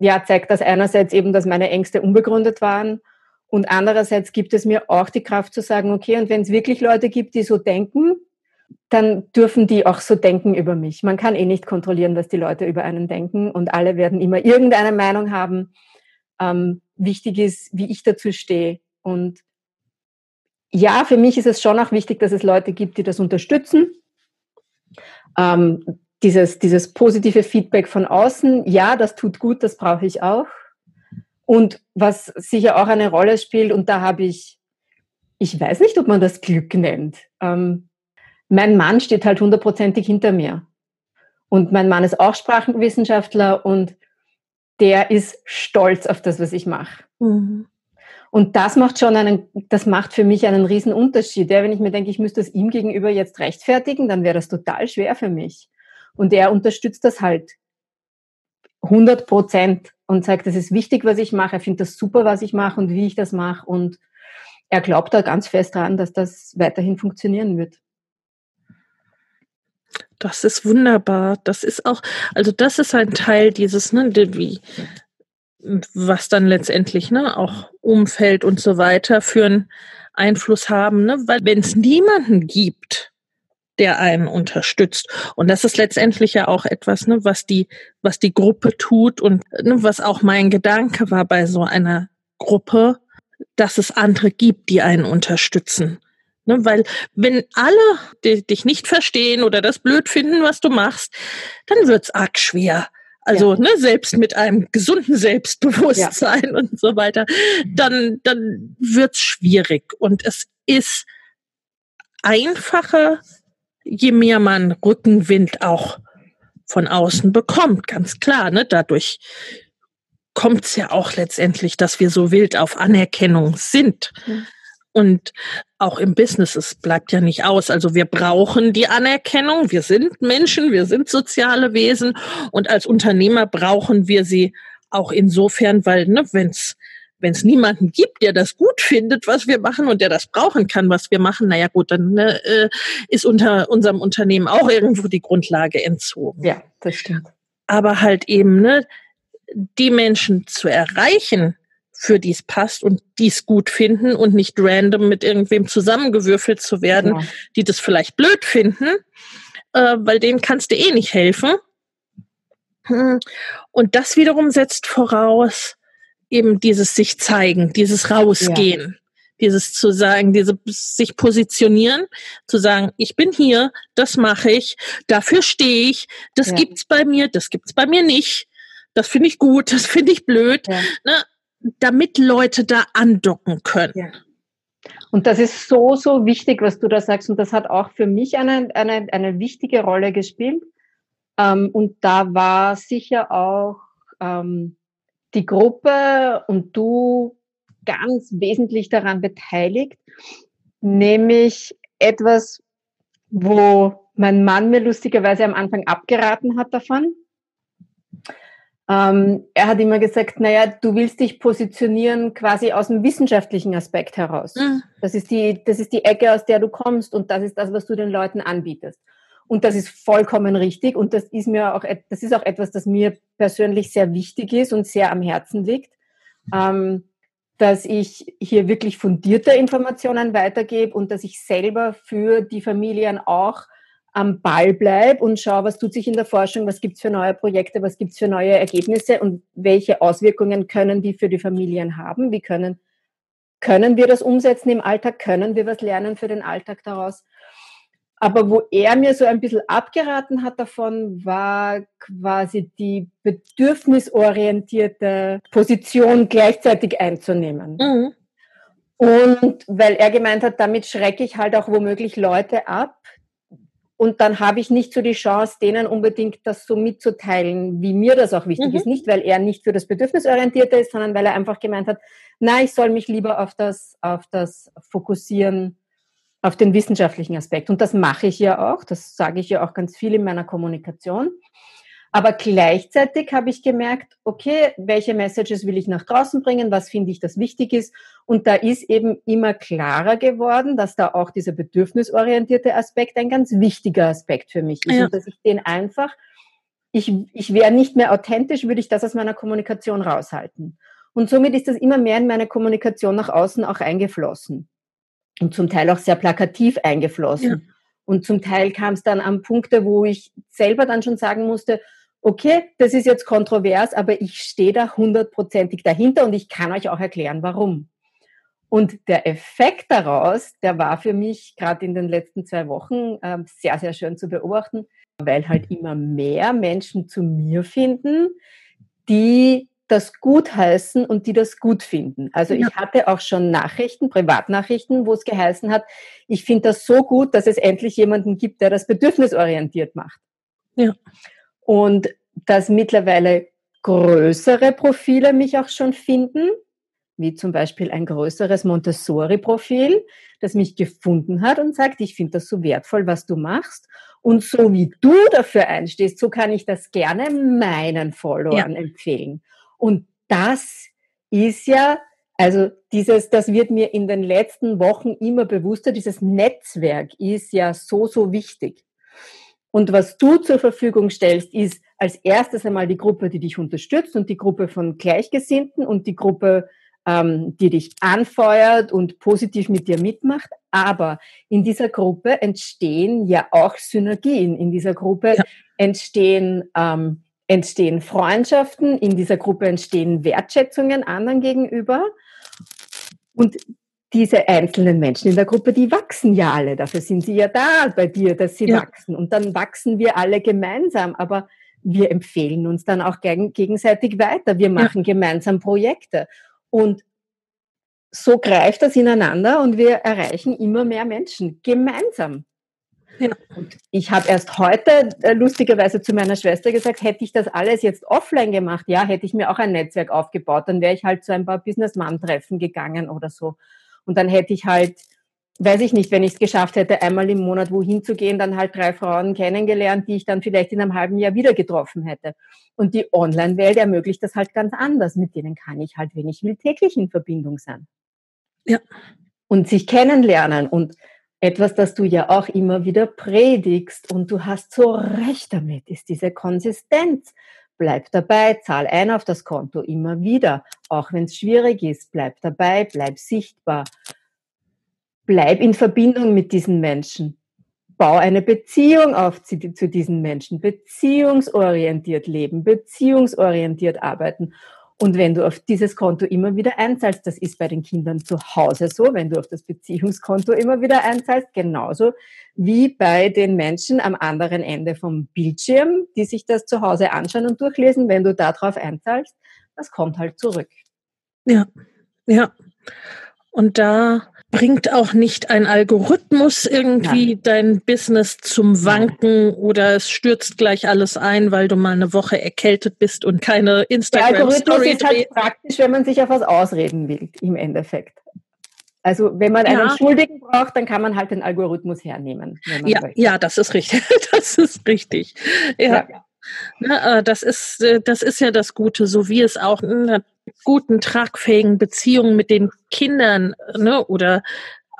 ja, zeigt das einerseits eben, dass meine Ängste unbegründet waren und andererseits gibt es mir auch die Kraft zu sagen, okay, und wenn es wirklich Leute gibt, die so denken, dann dürfen die auch so denken über mich. Man kann eh nicht kontrollieren, was die Leute über einen denken und alle werden immer irgendeine Meinung haben. Ähm, wichtig ist, wie ich dazu stehe. Und ja, für mich ist es schon auch wichtig, dass es Leute gibt, die das unterstützen. Ähm, dieses, dieses positive Feedback von außen, ja, das tut gut, das brauche ich auch. Und was sicher auch eine Rolle spielt, und da habe ich, ich weiß nicht, ob man das Glück nennt. Ähm, mein Mann steht halt hundertprozentig hinter mir. Und mein Mann ist auch Sprachenwissenschaftler und der ist stolz auf das, was ich mache. Mhm. Und das macht schon einen, das macht für mich einen riesen Unterschied. Ja, wenn ich mir denke, ich müsste das ihm gegenüber jetzt rechtfertigen, dann wäre das total schwer für mich. Und er unterstützt das halt 100 Prozent und sagt, das ist wichtig, was ich mache. Er findet das super, was ich mache und wie ich das mache. Und er glaubt da ganz fest dran, dass das weiterhin funktionieren wird. Das ist wunderbar. Das ist auch, also das ist ein Teil dieses, ne, wie, was dann letztendlich, ne, auch Umfeld und so weiter für einen Einfluss haben, ne, weil wenn es niemanden gibt, der einen unterstützt. Und das ist letztendlich ja auch etwas, ne, was die, was die Gruppe tut und ne, was auch mein Gedanke war bei so einer Gruppe, dass es andere gibt, die einen unterstützen. Ne, weil wenn alle dich nicht verstehen oder das blöd finden, was du machst, dann wird's arg schwer. Also ja. ne, selbst mit einem gesunden Selbstbewusstsein ja. und so weiter, dann, dann wird's schwierig. Und es ist einfacher, je mehr man Rückenwind auch von außen bekommt, ganz klar. Ne? Dadurch kommt's ja auch letztendlich, dass wir so wild auf Anerkennung sind. Mhm. Und auch im Business, es bleibt ja nicht aus. Also wir brauchen die Anerkennung. Wir sind Menschen, wir sind soziale Wesen und als Unternehmer brauchen wir sie auch insofern, weil ne, wenn es wenn es niemanden gibt, der das gut findet, was wir machen und der das brauchen kann, was wir machen, naja gut, dann ne, äh, ist unter unserem Unternehmen auch irgendwo die Grundlage entzogen. Ja, das stimmt. Aber halt eben, ne, die Menschen zu erreichen, für die es passt und die es gut finden und nicht random mit irgendwem zusammengewürfelt zu werden, ja. die das vielleicht blöd finden, äh, weil denen kannst du eh nicht helfen. Hm. Und das wiederum setzt voraus eben dieses sich zeigen, dieses rausgehen, ja. dieses zu sagen, diese sich positionieren, zu sagen, ich bin hier, das mache ich, dafür stehe ich, das ja. gibt's bei mir, das gibt's bei mir nicht. Das finde ich gut, das finde ich blöd. Ja. Ne? Damit Leute da andocken können. Ja. Und das ist so, so wichtig, was du da sagst. Und das hat auch für mich eine, eine, eine wichtige Rolle gespielt. Ähm, und da war sicher auch ähm, die Gruppe und du ganz wesentlich daran beteiligt, nämlich etwas, wo mein Mann mir lustigerweise am Anfang abgeraten hat davon. Ähm, er hat immer gesagt, naja, du willst dich positionieren quasi aus dem wissenschaftlichen Aspekt heraus. Mhm. Das, ist die, das ist die Ecke, aus der du kommst und das ist das, was du den Leuten anbietest. Und das ist vollkommen richtig und das ist mir auch, das ist auch etwas, das mir persönlich sehr wichtig ist und sehr am Herzen liegt, ähm, dass ich hier wirklich fundierte Informationen weitergebe und dass ich selber für die Familien auch am Ball bleib und schau, was tut sich in der Forschung, was gibt's für neue Projekte, was gibt's für neue Ergebnisse und welche Auswirkungen können die für die Familien haben, wie können, können wir das umsetzen im Alltag, können wir was lernen für den Alltag daraus. Aber wo er mir so ein bisschen abgeraten hat davon, war quasi die bedürfnisorientierte Position gleichzeitig einzunehmen. Mhm. Und weil er gemeint hat, damit schrecke ich halt auch womöglich Leute ab, und dann habe ich nicht so die Chance, denen unbedingt das so mitzuteilen, wie mir das auch wichtig mhm. ist. Nicht, weil er nicht für das Bedürfnisorientierte ist, sondern weil er einfach gemeint hat, na, ich soll mich lieber auf das, auf das fokussieren, auf den wissenschaftlichen Aspekt. Und das mache ich ja auch. Das sage ich ja auch ganz viel in meiner Kommunikation. Aber gleichzeitig habe ich gemerkt, okay, welche Messages will ich nach draußen bringen, was finde ich, das wichtig ist. Und da ist eben immer klarer geworden, dass da auch dieser bedürfnisorientierte Aspekt ein ganz wichtiger Aspekt für mich ist. Ja. Und dass ich den einfach, ich, ich wäre nicht mehr authentisch, würde ich das aus meiner Kommunikation raushalten. Und somit ist das immer mehr in meine Kommunikation nach außen auch eingeflossen. Und zum Teil auch sehr plakativ eingeflossen. Ja. Und zum Teil kam es dann an Punkte, wo ich selber dann schon sagen musste, okay, das ist jetzt kontrovers, aber ich stehe da hundertprozentig dahinter und ich kann euch auch erklären, warum. Und der Effekt daraus, der war für mich gerade in den letzten zwei Wochen äh, sehr, sehr schön zu beobachten, weil halt immer mehr Menschen zu mir finden, die das gut heißen und die das gut finden. Also ja. ich hatte auch schon Nachrichten, Privatnachrichten, wo es geheißen hat, ich finde das so gut, dass es endlich jemanden gibt, der das bedürfnisorientiert macht. Ja. Und dass mittlerweile größere Profile mich auch schon finden, wie zum Beispiel ein größeres Montessori-Profil, das mich gefunden hat und sagt, ich finde das so wertvoll, was du machst. Und so wie du dafür einstehst, so kann ich das gerne meinen Followern ja. empfehlen. Und das ist ja, also dieses, das wird mir in den letzten Wochen immer bewusster, dieses Netzwerk ist ja so, so wichtig. Und was du zur Verfügung stellst, ist als erstes einmal die Gruppe, die dich unterstützt und die Gruppe von Gleichgesinnten und die Gruppe, ähm, die dich anfeuert und positiv mit dir mitmacht. Aber in dieser Gruppe entstehen ja auch Synergien. In dieser Gruppe ja. entstehen, ähm, entstehen Freundschaften. In dieser Gruppe entstehen Wertschätzungen anderen gegenüber. Und diese einzelnen Menschen in der Gruppe, die wachsen ja alle. Dafür sind sie ja da bei dir, dass sie ja. wachsen. Und dann wachsen wir alle gemeinsam. Aber wir empfehlen uns dann auch gegenseitig weiter. Wir machen ja. gemeinsam Projekte. Und so greift das ineinander und wir erreichen immer mehr Menschen gemeinsam. Ja. Und ich habe erst heute äh, lustigerweise zu meiner Schwester gesagt, hätte ich das alles jetzt offline gemacht, ja, hätte ich mir auch ein Netzwerk aufgebaut, dann wäre ich halt zu ein paar Businessman-Treffen gegangen oder so. Und dann hätte ich halt weiß ich nicht, wenn ich es geschafft hätte, einmal im Monat wohin zu gehen, dann halt drei Frauen kennengelernt, die ich dann vielleicht in einem halben Jahr wieder getroffen hätte. Und die Online-Welt ermöglicht das halt ganz anders. Mit denen kann ich halt, wenn ich will, täglich in Verbindung sein. Ja. Und sich kennenlernen und etwas, das du ja auch immer wieder predigst und du hast so recht damit, ist diese Konsistenz. Bleib dabei, zahl ein auf das Konto immer wieder, auch wenn es schwierig ist. Bleib dabei, bleib sichtbar. Bleib in Verbindung mit diesen Menschen. Bau eine Beziehung auf zu, zu diesen Menschen. Beziehungsorientiert leben, beziehungsorientiert arbeiten. Und wenn du auf dieses Konto immer wieder einzahlst, das ist bei den Kindern zu Hause so, wenn du auf das Beziehungskonto immer wieder einzahlst, genauso wie bei den Menschen am anderen Ende vom Bildschirm, die sich das zu Hause anschauen und durchlesen, wenn du darauf einzahlst, das kommt halt zurück. Ja, ja. Und da bringt auch nicht ein Algorithmus irgendwie Nein. dein Business zum Wanken Nein. oder es stürzt gleich alles ein, weil du mal eine Woche erkältet bist und keine Instagram Der Algorithmus Story ist halt praktisch, wenn man sich auf was ausreden will, im Endeffekt. Also wenn man einen ja. Schuldigen braucht, dann kann man halt den Algorithmus hernehmen. Ja, ja, das ist richtig. Das ist richtig. Ja. ja. Na, äh, das ist, äh, das ist ja das Gute, so wie es auch in einer guten, tragfähigen Beziehung mit den Kindern ne, oder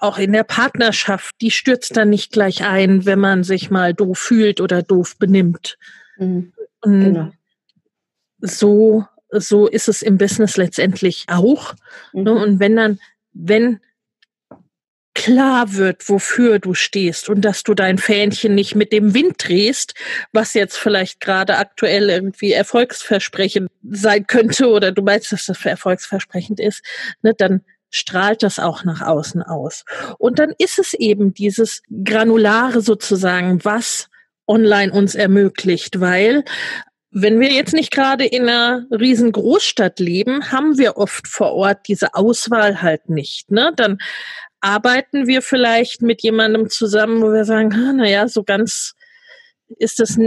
auch in der Partnerschaft, die stürzt dann nicht gleich ein, wenn man sich mal doof fühlt oder doof benimmt. Mhm. Genau. So, so ist es im Business letztendlich auch. Ne, mhm. Ne? Und wenn dann, wenn klar wird, wofür du stehst und dass du dein Fähnchen nicht mit dem Wind drehst, was jetzt vielleicht gerade aktuell irgendwie erfolgsversprechend sein könnte oder du meinst, dass das erfolgsversprechend ist, ne, dann strahlt das auch nach außen aus. Und dann ist es eben dieses Granulare sozusagen, was online uns ermöglicht, weil wenn wir jetzt nicht gerade in einer riesen Großstadt leben, haben wir oft vor Ort diese Auswahl halt nicht. Ne? Dann arbeiten wir vielleicht mit jemandem zusammen, wo wir sagen, naja, so ganz ist das,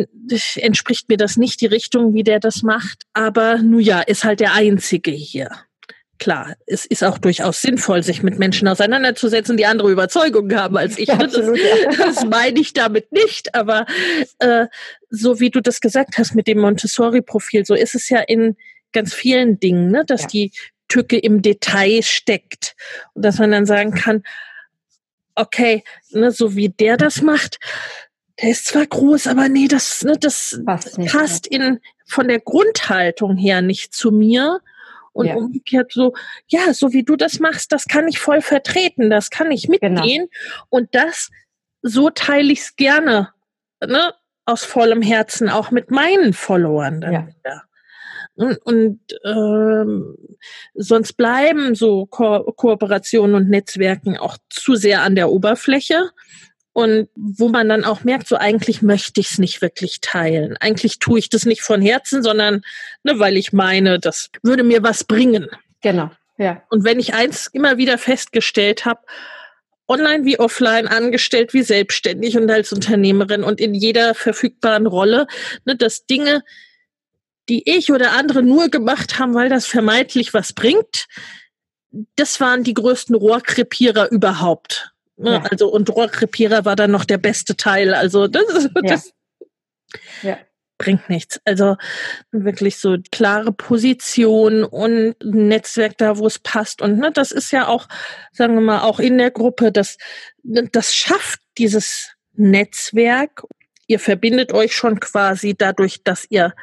entspricht mir das nicht die Richtung, wie der das macht. Aber nun ja, ist halt der Einzige hier. Klar, es ist auch durchaus sinnvoll, sich mit Menschen auseinanderzusetzen, die andere Überzeugungen haben als ich. Ja, das, das meine ich damit nicht. Aber äh, so wie du das gesagt hast mit dem Montessori-Profil, so ist es ja in ganz vielen Dingen, ne? dass ja. die Tücke im Detail steckt. Und dass man dann sagen kann, okay, ne, so wie der das macht, der ist zwar groß, aber nee, das, ne, das passt, nicht, passt in, von der Grundhaltung her nicht zu mir. Und ja. umgekehrt so, ja, so wie du das machst, das kann ich voll vertreten, das kann ich mitgehen. Genau. Und das, so teile ich es gerne, ne, aus vollem Herzen, auch mit meinen Followern dann ja. wieder. Und, und ähm, sonst bleiben so Ko Kooperationen und Netzwerken auch zu sehr an der Oberfläche. Und wo man dann auch merkt, so eigentlich möchte ich es nicht wirklich teilen. Eigentlich tue ich das nicht von Herzen, sondern ne, weil ich meine, das würde mir was bringen. Genau, ja. Und wenn ich eins immer wieder festgestellt habe, online wie offline, angestellt wie selbstständig und als Unternehmerin und in jeder verfügbaren Rolle, ne, dass Dinge, die ich oder andere nur gemacht haben, weil das vermeintlich was bringt, das waren die größten Rohrkrepierer überhaupt. Ne? Ja. Also und Rohrkrepierer war dann noch der beste Teil. Also das, das ja. bringt nichts. Also wirklich so klare Position und Netzwerk da, wo es passt. Und ne, das ist ja auch, sagen wir mal, auch in der Gruppe, das, das schafft dieses Netzwerk. Ihr verbindet euch schon quasi dadurch, dass ihr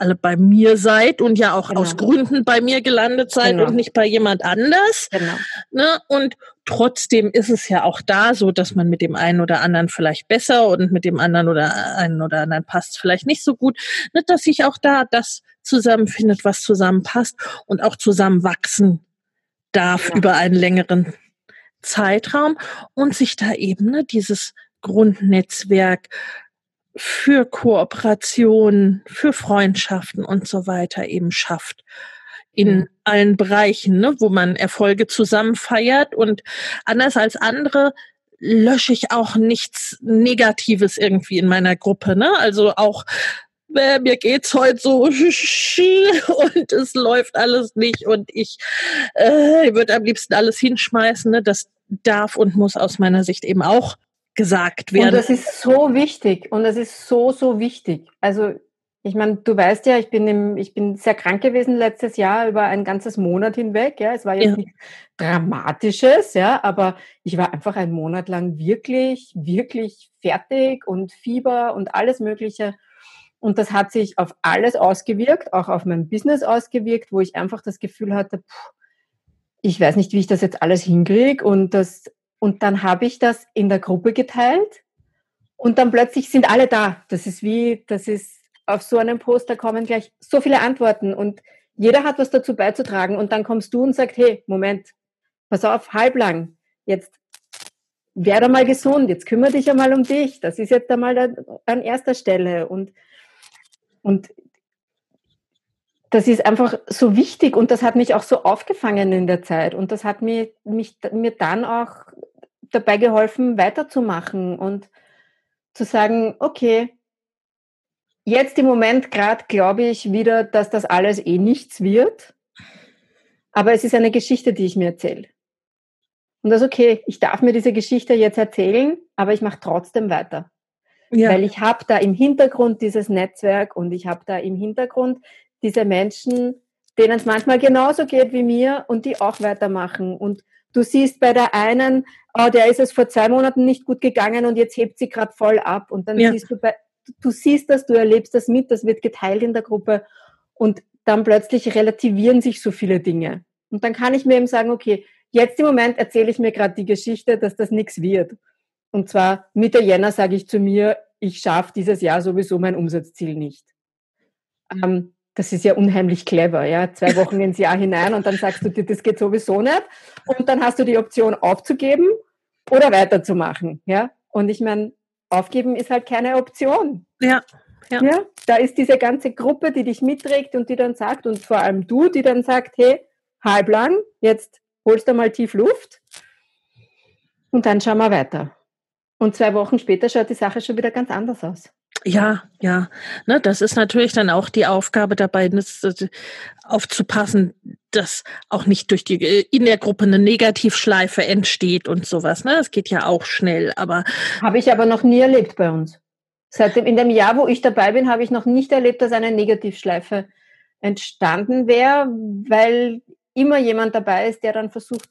alle bei mir seid und ja auch genau. aus Gründen bei mir gelandet seid genau. und nicht bei jemand anders. Genau. Ne? Und trotzdem ist es ja auch da so, dass man mit dem einen oder anderen vielleicht besser und mit dem anderen oder einen oder anderen passt vielleicht nicht so gut. Ne? Dass sich auch da das zusammenfindet, was zusammenpasst und auch zusammenwachsen darf ja. über einen längeren Zeitraum und sich da eben ne, dieses Grundnetzwerk für Kooperation, für Freundschaften und so weiter eben schafft. In mhm. allen Bereichen, ne, wo man Erfolge zusammen feiert und anders als andere lösche ich auch nichts Negatives irgendwie in meiner Gruppe. Ne? Also auch äh, mir geht's heute so und es läuft alles nicht und ich äh, würde am liebsten alles hinschmeißen. Ne? Das darf und muss aus meiner Sicht eben auch gesagt werden. Und das ist so wichtig und das ist so, so wichtig. Also ich meine, du weißt ja, ich bin im, ich bin sehr krank gewesen letztes Jahr über ein ganzes Monat hinweg. Ja, es war jetzt ja. nichts Dramatisches, ja, aber ich war einfach einen Monat lang wirklich, wirklich fertig und Fieber und alles Mögliche. Und das hat sich auf alles ausgewirkt, auch auf mein Business ausgewirkt, wo ich einfach das Gefühl hatte, pff, ich weiß nicht, wie ich das jetzt alles hinkriege. Und das, und dann habe ich das in der Gruppe geteilt. Und dann plötzlich sind alle da. Das ist wie, das ist auf so einem Poster kommen gleich so viele Antworten und jeder hat was dazu beizutragen. Und dann kommst du und sagst, hey, Moment, pass auf, halblang, jetzt werde mal gesund, jetzt kümmere dich einmal um dich, das ist jetzt einmal an erster Stelle. Und, und das ist einfach so wichtig. Und das hat mich auch so aufgefangen in der Zeit. Und das hat mir, mich, mir dann auch dabei geholfen, weiterzumachen und zu sagen, okay, Jetzt im Moment gerade glaube ich wieder, dass das alles eh nichts wird. Aber es ist eine Geschichte, die ich mir erzähle. Und das ist okay. Ich darf mir diese Geschichte jetzt erzählen, aber ich mache trotzdem weiter. Ja. Weil ich habe da im Hintergrund dieses Netzwerk und ich habe da im Hintergrund diese Menschen, denen es manchmal genauso geht wie mir und die auch weitermachen. Und du siehst bei der einen, oh, der ist es vor zwei Monaten nicht gut gegangen und jetzt hebt sie gerade voll ab. Und dann ja. siehst du bei du siehst das, du erlebst das mit, das wird geteilt in der Gruppe und dann plötzlich relativieren sich so viele Dinge. Und dann kann ich mir eben sagen, okay, jetzt im Moment erzähle ich mir gerade die Geschichte, dass das nichts wird. Und zwar Mitte Jänner sage ich zu mir, ich schaffe dieses Jahr sowieso mein Umsatzziel nicht. Ähm, das ist ja unheimlich clever, ja. Zwei Wochen ins Jahr hinein und dann sagst du dir, das geht sowieso nicht. Und dann hast du die Option aufzugeben oder weiterzumachen, ja. Und ich meine, aufgeben ist halt keine Option. Ja. Ja. ja. Da ist diese ganze Gruppe, die dich mitträgt und die dann sagt, und vor allem du, die dann sagt, hey, halblang, jetzt holst du mal tief Luft und dann schauen wir weiter. Und zwei Wochen später schaut die Sache schon wieder ganz anders aus. Ja, ja. Ne, das ist natürlich dann auch die Aufgabe dabei, das, aufzupassen, dass auch nicht durch die äh, in der Gruppe eine Negativschleife entsteht und sowas. Ne? Das geht ja auch schnell, aber. Habe ich aber noch nie erlebt bei uns. Seitdem in dem Jahr, wo ich dabei bin, habe ich noch nicht erlebt, dass eine Negativschleife entstanden wäre, weil immer jemand dabei ist, der dann versucht,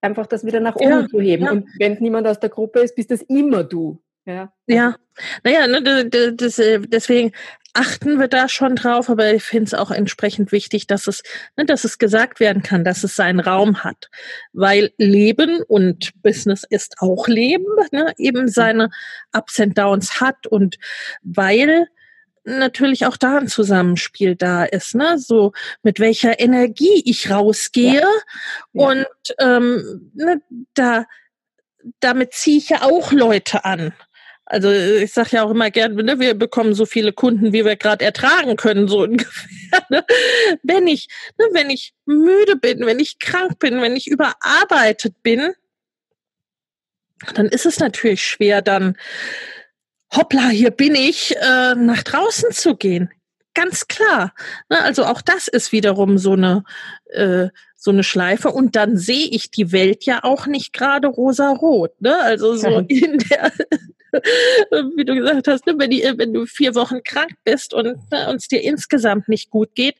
einfach das wieder nach oben ja, zu heben. Ja. Und wenn niemand aus der Gruppe ist, bist das immer du. Ja. Ja. Naja, ne, das, äh, deswegen achten wir da schon drauf, aber ich finde es auch entsprechend wichtig, dass es, ne, dass es gesagt werden kann, dass es seinen Raum hat. Weil Leben und Business ist auch Leben, ne, eben seine Ups and Downs hat und weil natürlich auch da ein Zusammenspiel da ist, ne? So mit welcher Energie ich rausgehe ja. Ja. und ähm, ne, da damit ziehe ich ja auch Leute an. Also ich sage ja auch immer gern, ne, wir bekommen so viele Kunden, wie wir gerade ertragen können, so ungefähr. Ne? Wenn ich, ne, wenn ich müde bin, wenn ich krank bin, wenn ich überarbeitet bin, dann ist es natürlich schwer, dann hoppla, hier bin ich, äh, nach draußen zu gehen. Ganz klar. Ne? Also auch das ist wiederum so eine äh, so eine Schleife und dann sehe ich die Welt ja auch nicht gerade rosa-rot. Ne? Also so in der wie du gesagt hast, ne, wenn, die, wenn du vier Wochen krank bist und ne, uns dir insgesamt nicht gut geht,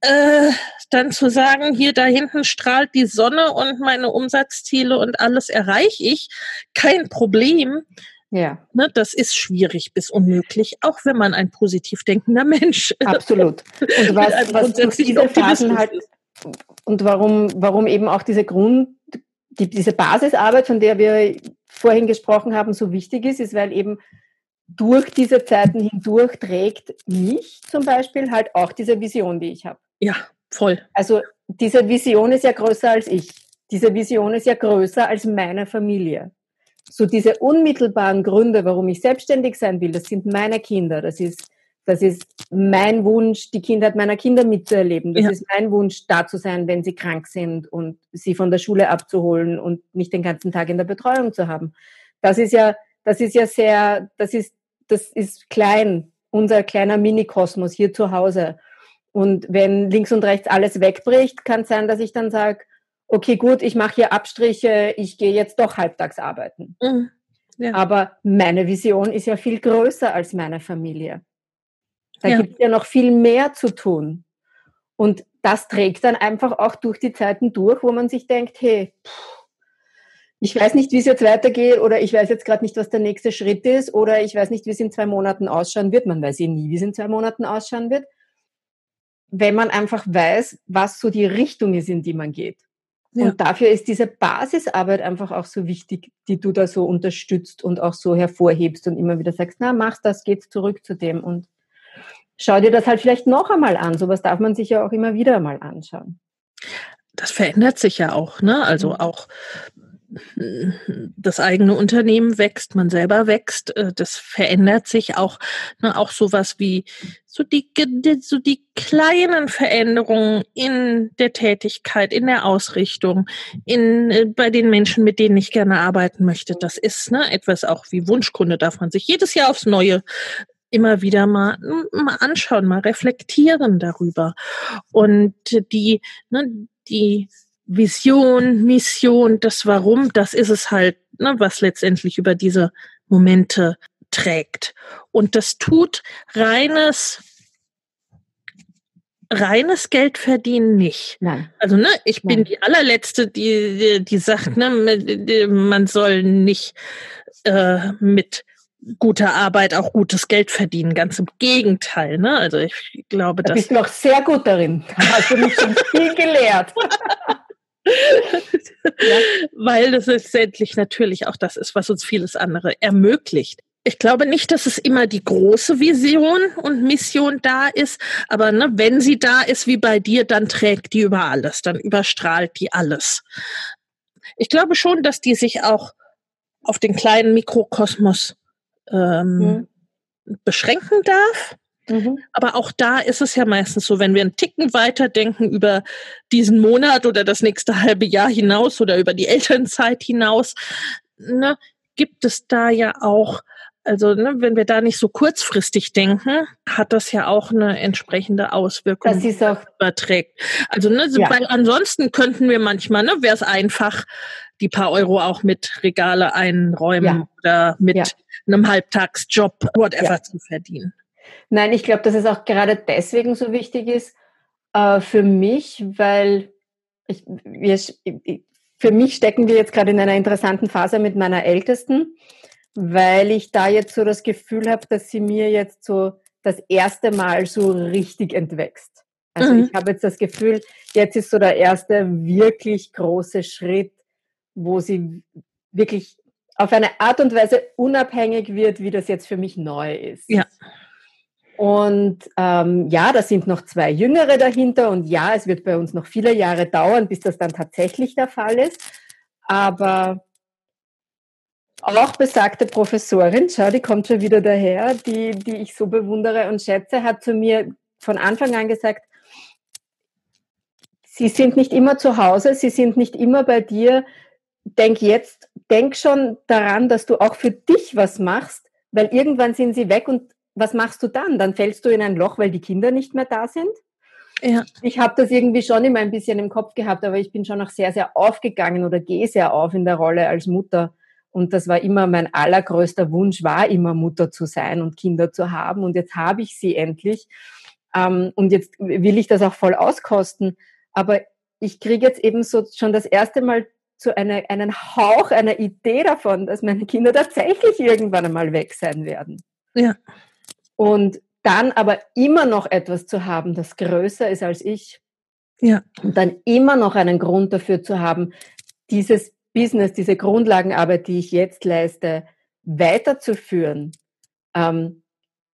äh, dann zu sagen, hier da hinten strahlt die Sonne und meine Umsatzziele und alles erreiche ich, kein Problem. Ja. Ne, das ist schwierig bis unmöglich, auch wenn man ein positiv denkender Mensch ist. Absolut. Und was, was durch diese Phasen halt, und warum, warum eben auch diese Grund, die, diese Basisarbeit, von der wir vorhin gesprochen haben, so wichtig ist, ist, weil eben durch diese Zeiten hindurch trägt mich zum Beispiel halt auch diese Vision, die ich habe. Ja, voll. Also diese Vision ist ja größer als ich. Diese Vision ist ja größer als meine Familie. So diese unmittelbaren Gründe, warum ich selbstständig sein will, das sind meine Kinder, das ist das ist mein Wunsch, die Kindheit meiner Kinder mitzuerleben. Das ja. ist mein Wunsch, da zu sein, wenn sie krank sind und sie von der Schule abzuholen und nicht den ganzen Tag in der Betreuung zu haben. Das ist ja, das ist ja sehr, das ist, das ist klein, unser kleiner Minikosmos hier zu Hause. Und wenn links und rechts alles wegbricht, kann es sein, dass ich dann sage, okay, gut, ich mache hier Abstriche, ich gehe jetzt doch halbtags arbeiten. Mhm. Ja. Aber meine Vision ist ja viel größer als meine Familie. Da ja. gibt es ja noch viel mehr zu tun. Und das trägt dann einfach auch durch die Zeiten durch, wo man sich denkt, hey, ich weiß nicht, wie es jetzt weitergeht oder ich weiß jetzt gerade nicht, was der nächste Schritt ist oder ich weiß nicht, wie es in zwei Monaten ausschauen wird. Man weiß eh nie, wie es in zwei Monaten ausschauen wird. Wenn man einfach weiß, was so die Richtung ist, in die man geht. Ja. Und dafür ist diese Basisarbeit einfach auch so wichtig, die du da so unterstützt und auch so hervorhebst und immer wieder sagst, na, mach das, geht zurück zu dem und schau dir das halt vielleicht noch einmal an. Sowas darf man sich ja auch immer wieder mal anschauen. Das verändert sich ja auch, ne? Also mhm. auch das eigene Unternehmen wächst, man selber wächst, äh, das verändert sich auch, ne, auch sowas wie so die, so die kleinen Veränderungen in der Tätigkeit, in der Ausrichtung, in, äh, bei den Menschen, mit denen ich gerne arbeiten möchte. Das ist ne, etwas auch wie Wunschkunde, darf man sich jedes Jahr aufs Neue immer wieder mal, mal anschauen, mal reflektieren darüber. Und die, ne, die Vision, Mission, das Warum, das ist es halt, ne, was letztendlich über diese Momente trägt. Und das tut reines reines Geld verdienen nicht. Nein. Also ne, ich Nein. bin die allerletzte, die die, die sagt, ne, man soll nicht äh, mit guter Arbeit auch gutes Geld verdienen. Ganz im Gegenteil. Ne? Also ich glaube, da bist du auch sehr gut darin. Hast du mich schon viel gelehrt. ja. Weil das letztendlich natürlich auch das ist, was uns vieles andere ermöglicht. Ich glaube nicht, dass es immer die große Vision und Mission da ist, aber ne, wenn sie da ist, wie bei dir, dann trägt die über alles, dann überstrahlt die alles. Ich glaube schon, dass die sich auch auf den kleinen Mikrokosmos ähm, mhm. beschränken darf. Mhm. Aber auch da ist es ja meistens so, wenn wir einen Ticken weiterdenken über diesen Monat oder das nächste halbe Jahr hinaus oder über die Elternzeit hinaus, ne, gibt es da ja auch, also ne, wenn wir da nicht so kurzfristig denken, hat das ja auch eine entsprechende Auswirkung, das ist auch überträgt. Also ne, ja. weil ansonsten könnten wir manchmal, ne, wäre es einfach, die paar Euro auch mit Regale einräumen ja. oder mit ja. einem Halbtagsjob, whatever zu verdienen. Nein, ich glaube, dass es auch gerade deswegen so wichtig ist äh, für mich, weil ich, wir, für mich stecken wir jetzt gerade in einer interessanten Phase mit meiner Ältesten, weil ich da jetzt so das Gefühl habe, dass sie mir jetzt so das erste Mal so richtig entwächst. Also mhm. ich habe jetzt das Gefühl, jetzt ist so der erste wirklich große Schritt, wo sie wirklich auf eine Art und Weise unabhängig wird, wie das jetzt für mich neu ist. Ja. Und ähm, ja, da sind noch zwei Jüngere dahinter und ja, es wird bei uns noch viele Jahre dauern, bis das dann tatsächlich der Fall ist. Aber auch besagte Professorin, schau, die kommt schon wieder daher, die, die ich so bewundere und schätze, hat zu mir von Anfang an gesagt, Sie sind nicht immer zu Hause, Sie sind nicht immer bei dir. Denk jetzt, denk schon daran, dass du auch für dich was machst, weil irgendwann sind sie weg und was machst du dann? Dann fällst du in ein Loch, weil die Kinder nicht mehr da sind? Ja. Ich habe das irgendwie schon immer ein bisschen im Kopf gehabt, aber ich bin schon noch sehr, sehr aufgegangen oder gehe sehr auf in der Rolle als Mutter. Und das war immer mein allergrößter Wunsch, war immer Mutter zu sein und Kinder zu haben. Und jetzt habe ich sie endlich. Ähm, und jetzt will ich das auch voll auskosten. Aber ich kriege jetzt eben so schon das erste Mal so eine, einen Hauch einer Idee davon, dass meine Kinder tatsächlich irgendwann einmal weg sein werden. Ja. Und dann aber immer noch etwas zu haben, das größer ist als ich. Ja. Und dann immer noch einen Grund dafür zu haben, dieses Business, diese Grundlagenarbeit, die ich jetzt leiste, weiterzuführen. Ähm,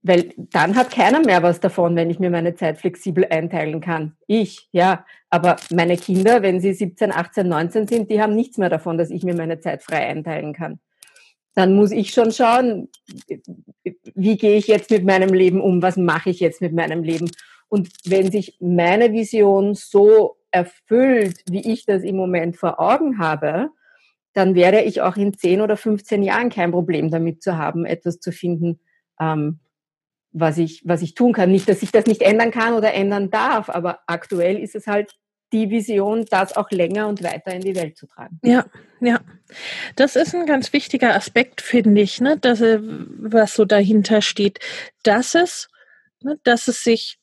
weil dann hat keiner mehr was davon, wenn ich mir meine Zeit flexibel einteilen kann. Ich, ja. Aber meine Kinder, wenn sie 17, 18, 19 sind, die haben nichts mehr davon, dass ich mir meine Zeit frei einteilen kann dann muss ich schon schauen, wie gehe ich jetzt mit meinem Leben um, was mache ich jetzt mit meinem Leben. Und wenn sich meine Vision so erfüllt, wie ich das im Moment vor Augen habe, dann werde ich auch in 10 oder 15 Jahren kein Problem damit zu haben, etwas zu finden, ähm, was, ich, was ich tun kann. Nicht, dass ich das nicht ändern kann oder ändern darf, aber aktuell ist es halt die Vision, das auch länger und weiter in die Welt zu tragen. Ja, ja. Das ist ein ganz wichtiger Aspekt, finde ich, ne, dass, äh, was so dahinter steht, dass es, ne, dass es sich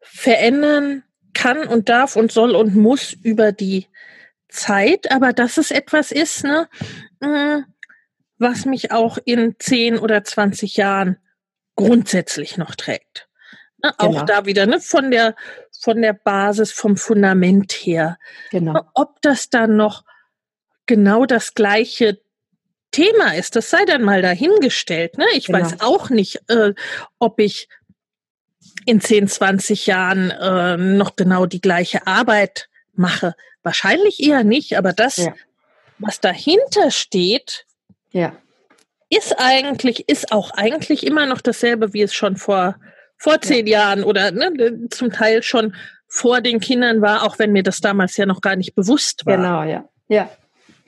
verändern kann und darf und soll und muss über die Zeit, aber dass es etwas ist, ne, mm, was mich auch in 10 oder 20 Jahren grundsätzlich noch trägt. Ne, genau. Auch da wieder ne, von der von der Basis, vom Fundament her. Genau. Ob das dann noch genau das gleiche Thema ist, das sei dann mal dahingestellt. Ne? Ich genau. weiß auch nicht, äh, ob ich in 10, 20 Jahren äh, noch genau die gleiche Arbeit mache. Wahrscheinlich eher nicht, aber das, ja. was dahinter steht, ja. Ist eigentlich, ist auch eigentlich immer noch dasselbe, wie es schon vor, vor zehn ja. Jahren oder ne, zum Teil schon vor den Kindern war, auch wenn mir das damals ja noch gar nicht bewusst war. Genau, ja. Ja.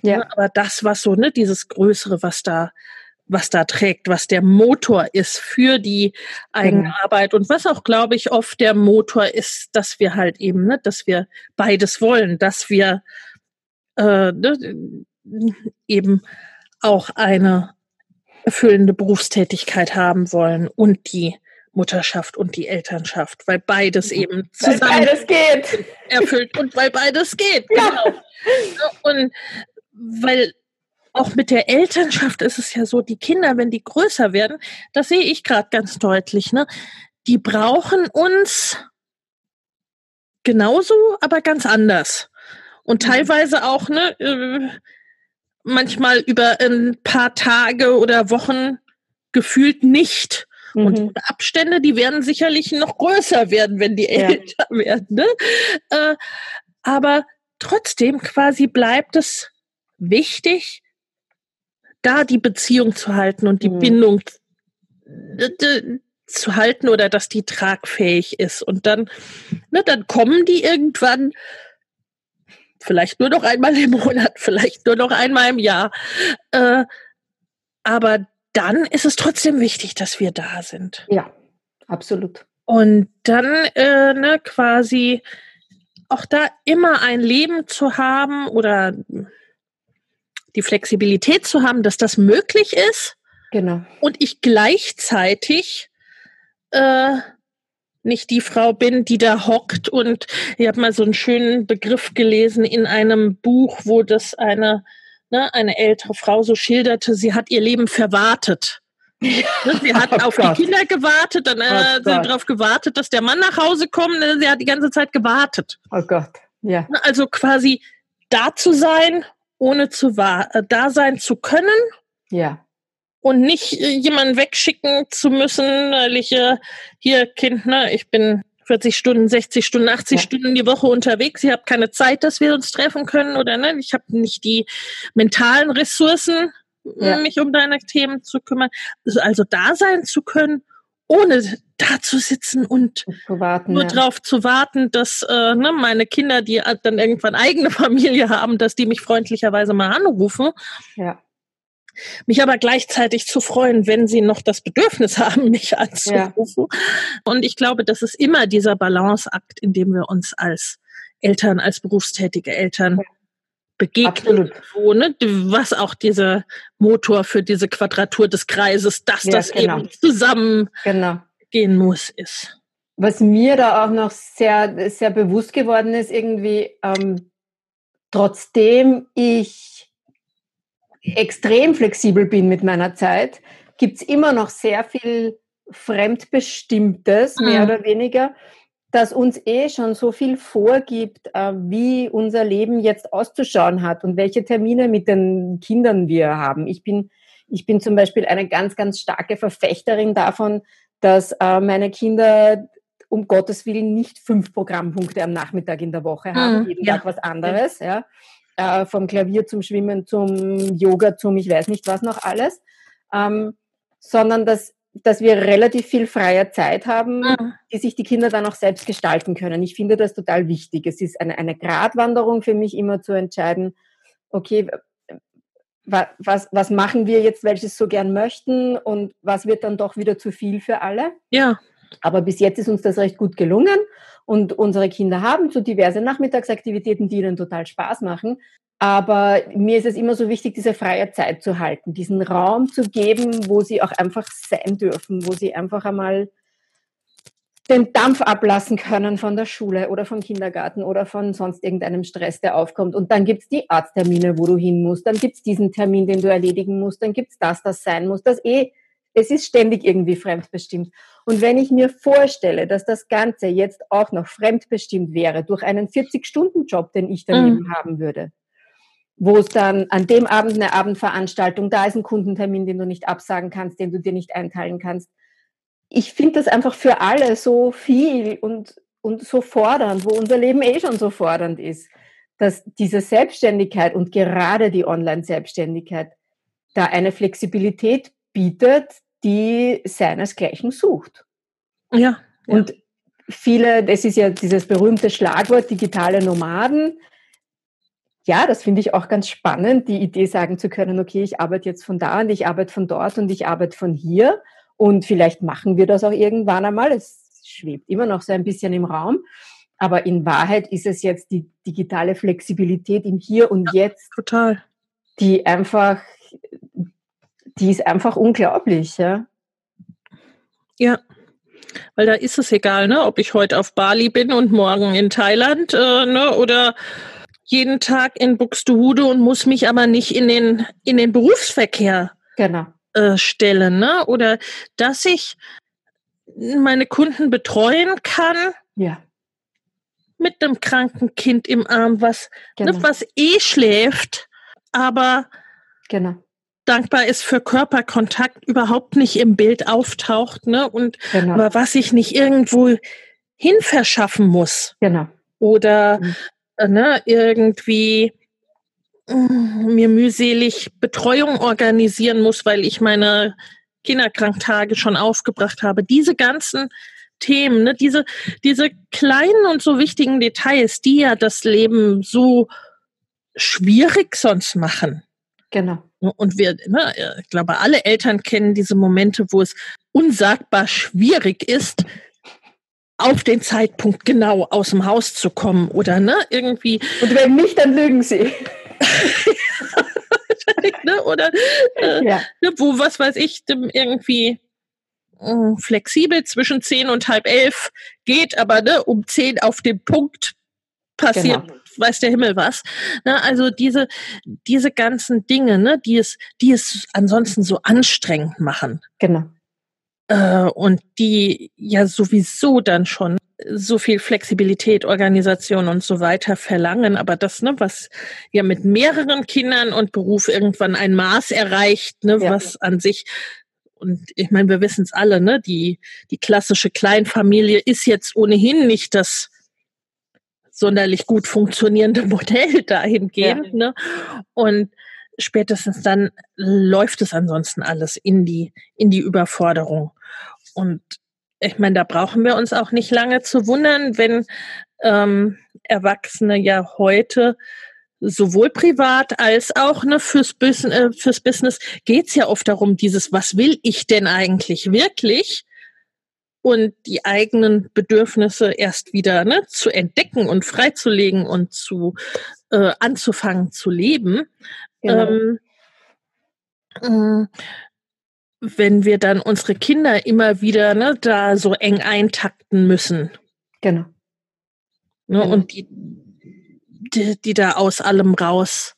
ja. Ne, aber das war so, ne, dieses Größere, was da, was da trägt, was der Motor ist für die eigene genau. Arbeit und was auch, glaube ich, oft der Motor ist, dass wir halt eben, ne, dass wir beides wollen, dass wir äh, ne, eben auch eine erfüllende Berufstätigkeit haben wollen und die Mutterschaft und die Elternschaft, weil beides eben zusammen weil beides geht. erfüllt und weil beides geht. Ja. Genau. Und weil auch mit der Elternschaft ist es ja so, die Kinder, wenn die größer werden, das sehe ich gerade ganz deutlich, ne? Die brauchen uns genauso, aber ganz anders. Und mhm. teilweise auch, ne, äh, manchmal über ein paar Tage oder Wochen gefühlt nicht. Mhm. Und Abstände, die werden sicherlich noch größer werden, wenn die ja. älter werden. Ne? Äh, aber trotzdem quasi bleibt es wichtig, da die Beziehung zu halten und die mhm. Bindung zu halten oder dass die tragfähig ist. Und dann, ne, dann kommen die irgendwann, vielleicht nur noch einmal im Monat, vielleicht nur noch einmal im Jahr. Äh, aber dann ist es trotzdem wichtig, dass wir da sind. Ja, absolut. Und dann äh, ne, quasi auch da immer ein Leben zu haben oder die Flexibilität zu haben, dass das möglich ist. Genau. Und ich gleichzeitig äh, nicht die Frau bin, die da hockt und ich habe mal so einen schönen Begriff gelesen in einem Buch, wo das eine, ne, eine ältere Frau so schilderte, sie hat ihr Leben verwartet. Ne, sie hat oh auf Gott. die Kinder gewartet, dann äh, oh sie hat darauf gewartet, dass der Mann nach Hause kommt. Ne, sie hat die ganze Zeit gewartet. Oh Gott, ja. Ne, also quasi da zu sein ohne zu äh, da sein zu können. Ja. Und nicht äh, jemanden wegschicken zu müssen, weil ich äh, hier, Kind, ne, ich bin 40 Stunden, 60 Stunden, 80 ja. Stunden die Woche unterwegs. Ich habe keine Zeit, dass wir uns treffen können oder ne, ich habe nicht die mentalen Ressourcen, ja. mich um deine Themen zu kümmern. Also, also da sein zu können ohne da zu sitzen und warten, nur ja. darauf zu warten, dass äh, ne, meine Kinder, die dann irgendwann eigene Familie haben, dass die mich freundlicherweise mal anrufen. Ja. Mich aber gleichzeitig zu freuen, wenn sie noch das Bedürfnis haben, mich anzurufen. Ja. Und ich glaube, das ist immer dieser Balanceakt, in dem wir uns als Eltern, als berufstätige Eltern begegnen, wo, ne, was auch dieser Motor für diese Quadratur des Kreises, dass ja, das genau. eben zusammen genau. gehen muss, ist. Was mir da auch noch sehr, sehr bewusst geworden ist, irgendwie, ähm, trotzdem ich extrem flexibel bin mit meiner Zeit, gibt es immer noch sehr viel Fremdbestimmtes, mehr mhm. oder weniger, das uns eh schon so viel vorgibt, äh, wie unser Leben jetzt auszuschauen hat und welche Termine mit den Kindern wir haben. Ich bin, ich bin zum Beispiel eine ganz, ganz starke Verfechterin davon, dass äh, meine Kinder um Gottes Willen nicht fünf Programmpunkte am Nachmittag in der Woche haben, mhm, jeden ja. Tag was anderes, ja. Äh, vom Klavier zum Schwimmen, zum Yoga, zum ich weiß nicht was noch alles, ähm, sondern dass dass wir relativ viel freie Zeit haben, mhm. die sich die Kinder dann auch selbst gestalten können. Ich finde das total wichtig. Es ist eine, eine Gratwanderung für mich immer zu entscheiden, okay, was, was machen wir jetzt, welches so gern möchten und was wird dann doch wieder zu viel für alle? Ja. Aber bis jetzt ist uns das recht gut gelungen und unsere Kinder haben so diverse Nachmittagsaktivitäten, die ihnen total Spaß machen. Aber mir ist es immer so wichtig, diese freie Zeit zu halten, diesen Raum zu geben, wo sie auch einfach sein dürfen, wo sie einfach einmal den Dampf ablassen können von der Schule oder vom Kindergarten oder von sonst irgendeinem Stress, der aufkommt. Und dann gibt's die Arzttermine, wo du hin musst. Dann gibt's diesen Termin, den du erledigen musst. Dann gibt's das, das sein muss. Das eh, es ist ständig irgendwie fremdbestimmt. Und wenn ich mir vorstelle, dass das Ganze jetzt auch noch fremdbestimmt wäre durch einen 40-Stunden-Job, den ich daneben mhm. haben würde, wo es dann an dem Abend eine Abendveranstaltung, da ist ein Kundentermin, den du nicht absagen kannst, den du dir nicht einteilen kannst, ich finde das einfach für alle so viel und, und so fordernd, wo unser Leben eh schon so fordernd ist, dass diese Selbstständigkeit und gerade die Online-Selbstständigkeit da eine Flexibilität bietet, die seinesgleichen sucht. Ja. Und ja. viele, das ist ja dieses berühmte Schlagwort digitale Nomaden. Ja, das finde ich auch ganz spannend, die Idee sagen zu können, okay, ich arbeite jetzt von da und ich arbeite von dort und ich arbeite von hier. Und vielleicht machen wir das auch irgendwann einmal. Es schwebt immer noch so ein bisschen im Raum. Aber in Wahrheit ist es jetzt die digitale Flexibilität im Hier und ja, Jetzt. Total. Die einfach, die ist einfach unglaublich, ja. Ja. Weil da ist es egal, ne, ob ich heute auf Bali bin und morgen in Thailand, äh, ne, oder jeden Tag in Buxtehude und muss mich aber nicht in den, in den Berufsverkehr genau äh, stellen, ne? Oder dass ich meine Kunden betreuen kann. Ja. Mit einem kranken Kind im Arm, was, ne, genau. ne, was eh schläft, aber genau. Dankbar ist für Körperkontakt, überhaupt nicht im Bild auftaucht, ne? Und genau. aber was ich nicht irgendwo hin verschaffen muss. Genau. Oder mhm. äh, ne, irgendwie mir mühselig Betreuung organisieren muss, weil ich meine Kinderkranktage schon aufgebracht habe. Diese ganzen Themen, ne, diese, diese kleinen und so wichtigen Details, die ja das Leben so schwierig sonst machen. Genau. Und wir, ne, ich glaube, alle Eltern kennen diese Momente, wo es unsagbar schwierig ist, auf den Zeitpunkt genau aus dem Haus zu kommen oder ne, irgendwie. Und wenn nicht, dann lügen sie. ne? Oder äh, ja. ne, wo, was weiß ich, irgendwie äh, flexibel zwischen zehn und halb elf geht, aber ne, um zehn auf dem Punkt passiert, genau. Weiß der Himmel was. Ne, also diese, diese ganzen Dinge, ne, die es, die es ansonsten so anstrengend machen. Genau. Äh, und die ja sowieso dann schon so viel Flexibilität, Organisation und so weiter verlangen, aber das, ne, was ja mit mehreren Kindern und Beruf irgendwann ein Maß erreicht, ne, ja. was an sich und ich meine, wir wissen es alle, ne, die die klassische Kleinfamilie ist jetzt ohnehin nicht das sonderlich gut funktionierende Modell dahingehend, ja. ne? Und spätestens dann läuft es ansonsten alles in die in die Überforderung. Und ich meine, da brauchen wir uns auch nicht lange zu wundern, wenn ähm, Erwachsene ja heute sowohl privat als auch ne, fürs, Business, äh, fürs Business geht's ja oft darum, dieses, was will ich denn eigentlich wirklich? Und die eigenen Bedürfnisse erst wieder ne, zu entdecken und freizulegen und zu äh, anzufangen zu leben. Genau. Ähm, äh, wenn wir dann unsere Kinder immer wieder ne, da so eng eintakten müssen. Genau. Ne, genau. Und die, die, die da aus allem raus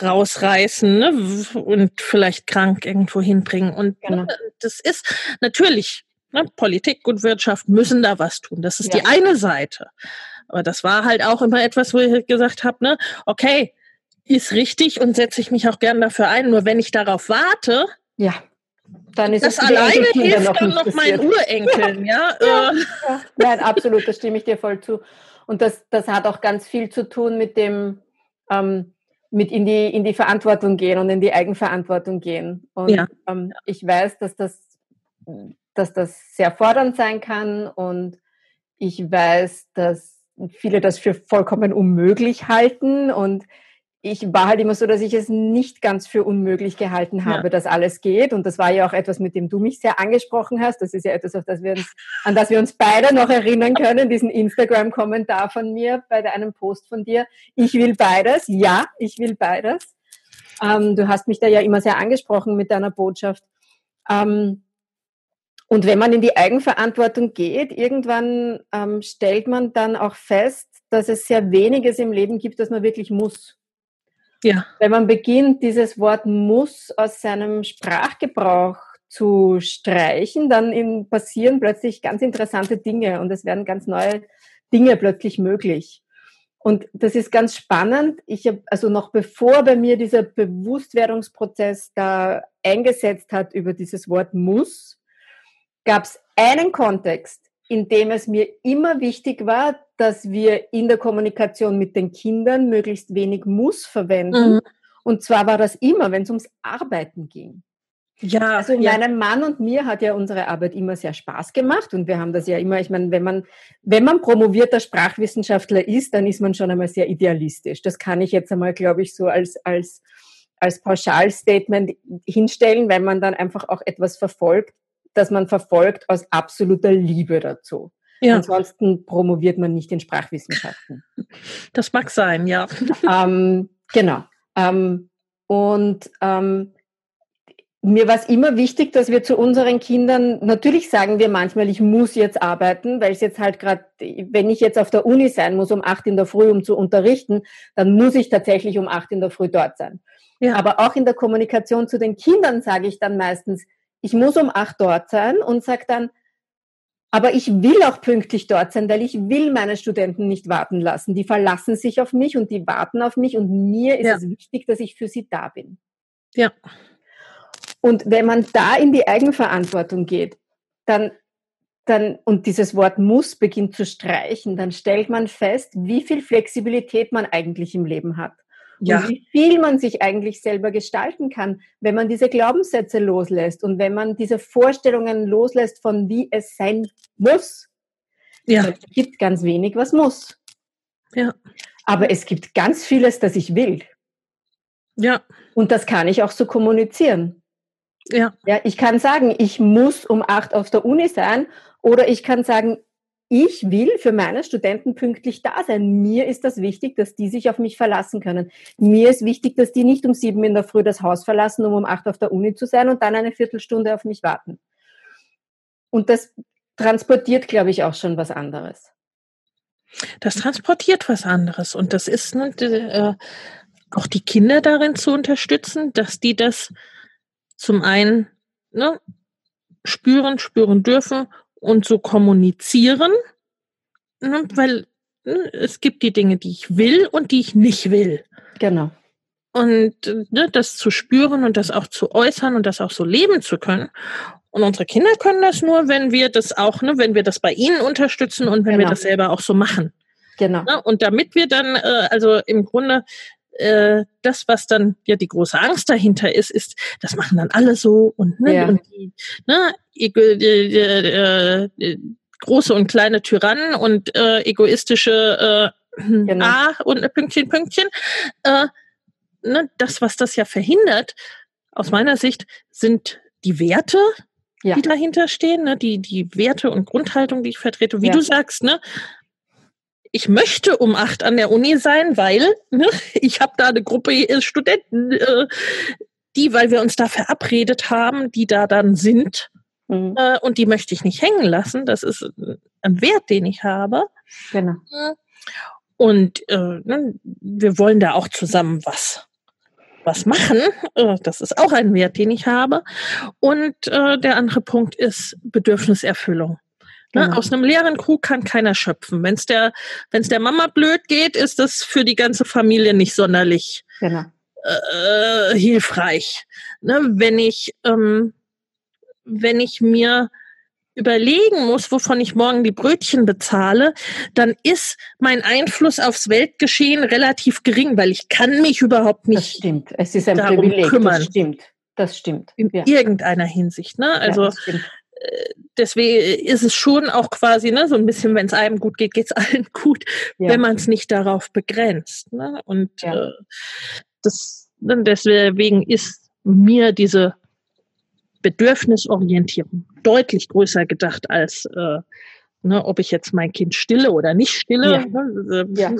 rausreißen ne, und vielleicht krank irgendwo hinbringen. Und genau. ne, das ist natürlich, ne, Politik und Wirtschaft müssen da was tun. Das ist ja. die eine Seite. Aber das war halt auch immer etwas, wo ich gesagt habe, ne, okay, ist richtig und setze ich mich auch gern dafür ein. Nur wenn ich darauf warte, ja dann ist das alleine hilft noch dann noch meinen Urenkeln, ja. Ja. ja. ja. Nein, absolut, da stimme ich dir voll zu. Und das, das hat auch ganz viel zu tun mit dem, ähm, mit in die, in die Verantwortung gehen und in die Eigenverantwortung gehen. Und ja. ähm, ich weiß, dass das, dass das sehr fordernd sein kann und ich weiß, dass viele das für vollkommen unmöglich halten und ich war halt immer so, dass ich es nicht ganz für unmöglich gehalten habe, ja. dass alles geht. Und das war ja auch etwas, mit dem du mich sehr angesprochen hast. Das ist ja etwas, das uns, an das wir uns beide noch erinnern können, diesen Instagram-Kommentar von mir bei einem Post von dir. Ich will beides. Ja, ich will beides. Ähm, du hast mich da ja immer sehr angesprochen mit deiner Botschaft. Ähm, und wenn man in die Eigenverantwortung geht, irgendwann ähm, stellt man dann auch fest, dass es sehr weniges im Leben gibt, das man wirklich muss. Ja. Wenn man beginnt, dieses Wort muss aus seinem Sprachgebrauch zu streichen, dann passieren plötzlich ganz interessante Dinge und es werden ganz neue Dinge plötzlich möglich. Und das ist ganz spannend. Ich habe, also noch bevor bei mir dieser Bewusstwerdungsprozess da eingesetzt hat über dieses Wort muss, gab es einen Kontext, in dem es mir immer wichtig war, dass wir in der Kommunikation mit den Kindern möglichst wenig muss verwenden. Mhm. Und zwar war das immer, wenn es ums Arbeiten ging. Ja, also ja. meinem Mann und mir hat ja unsere Arbeit immer sehr Spaß gemacht und wir haben das ja immer, ich meine, wenn man, wenn man promovierter Sprachwissenschaftler ist, dann ist man schon einmal sehr idealistisch. Das kann ich jetzt einmal, glaube ich, so als, als, als Pauschalstatement hinstellen, weil man dann einfach auch etwas verfolgt, das man verfolgt aus absoluter Liebe dazu. Ja. Ansonsten promoviert man nicht in Sprachwissenschaften. Das mag sein, ja. Ähm, genau. Ähm, und ähm, mir war es immer wichtig, dass wir zu unseren Kindern, natürlich sagen wir manchmal, ich muss jetzt arbeiten, weil es jetzt halt gerade, wenn ich jetzt auf der Uni sein muss um acht in der Früh, um zu unterrichten, dann muss ich tatsächlich um acht in der Früh dort sein. Ja. Aber auch in der Kommunikation zu den Kindern sage ich dann meistens, ich muss um acht dort sein und sage dann, aber ich will auch pünktlich dort sein, weil ich will meine Studenten nicht warten lassen. Die verlassen sich auf mich und die warten auf mich und mir ist ja. es wichtig, dass ich für sie da bin. Ja. Und wenn man da in die Eigenverantwortung geht, dann, dann, und dieses Wort muss beginnt zu streichen, dann stellt man fest, wie viel Flexibilität man eigentlich im Leben hat ja. und wie viel man sich eigentlich selber gestalten kann, wenn man diese Glaubenssätze loslässt und wenn man diese Vorstellungen loslässt von wie es sein muss. Ja. Es gibt ganz wenig, was muss. Ja. Aber es gibt ganz vieles, das ich will. Ja. Und das kann ich auch so kommunizieren. Ja. Ja, ich kann sagen, ich muss um acht auf der Uni sein oder ich kann sagen, ich will für meine Studenten pünktlich da sein. Mir ist das wichtig, dass die sich auf mich verlassen können. Mir ist wichtig, dass die nicht um sieben in der Früh das Haus verlassen, um um acht auf der Uni zu sein und dann eine Viertelstunde auf mich warten. Und das transportiert, glaube ich, auch schon was anderes. Das transportiert was anderes. Und das ist ne, äh, auch die Kinder darin zu unterstützen, dass die das zum einen ne, spüren, spüren dürfen und so kommunizieren, ne, weil ne, es gibt die Dinge, die ich will und die ich nicht will. Genau. Und ne, das zu spüren und das auch zu äußern und das auch so leben zu können. Und unsere Kinder können das nur, wenn wir das auch, ne, wenn wir das bei ihnen unterstützen und wenn genau. wir das selber auch so machen. Genau. Ne, und damit wir dann, äh, also im Grunde äh, das, was dann ja die große Angst dahinter ist, ist, das machen dann alle so und, ne, ja. und die, ne, äh, äh, große und kleine Tyrannen und äh, egoistische äh, genau. A und Pünktchen, Pünktchen. Äh, ne, das, was das ja verhindert, aus meiner Sicht, sind die Werte, ja. die dahinter stehen, ne, die, die Werte und Grundhaltung, die ich vertrete. Wie ja. du sagst, ne, ich möchte um acht an der Uni sein, weil ne, ich habe da eine Gruppe äh, Studenten, äh, die, weil wir uns da verabredet haben, die da dann sind. Mhm. Äh, und die möchte ich nicht hängen lassen. Das ist ein Wert, den ich habe. Genau. Und äh, ne, wir wollen da auch zusammen was was machen. Äh, das ist auch ein Wert, den ich habe. Und äh, der andere Punkt ist Bedürfniserfüllung. Ne? Genau. Aus einem leeren Krug kann keiner schöpfen. Wenn es der, wenn's der Mama blöd geht, ist das für die ganze Familie nicht sonderlich genau. äh, hilfreich. Ne? Wenn ich, ähm, wenn ich mir überlegen muss, wovon ich morgen die Brötchen bezahle, dann ist mein Einfluss aufs Weltgeschehen relativ gering, weil ich kann mich überhaupt nicht das stimmt. Es ist ein darum Privileg. kümmern. Das stimmt. Das stimmt. In ja. irgendeiner Hinsicht. Ne? Also ja, deswegen ist es schon auch quasi, ne, so ein bisschen, wenn es einem gut geht, geht es allen gut, ja. wenn man es nicht darauf begrenzt. Ne? Und ja. äh, das, ne, deswegen ist mir diese Bedürfnisorientierung deutlich größer gedacht als äh, ne, ob ich jetzt mein Kind stille oder nicht stille. Ja. Ne, äh, ja.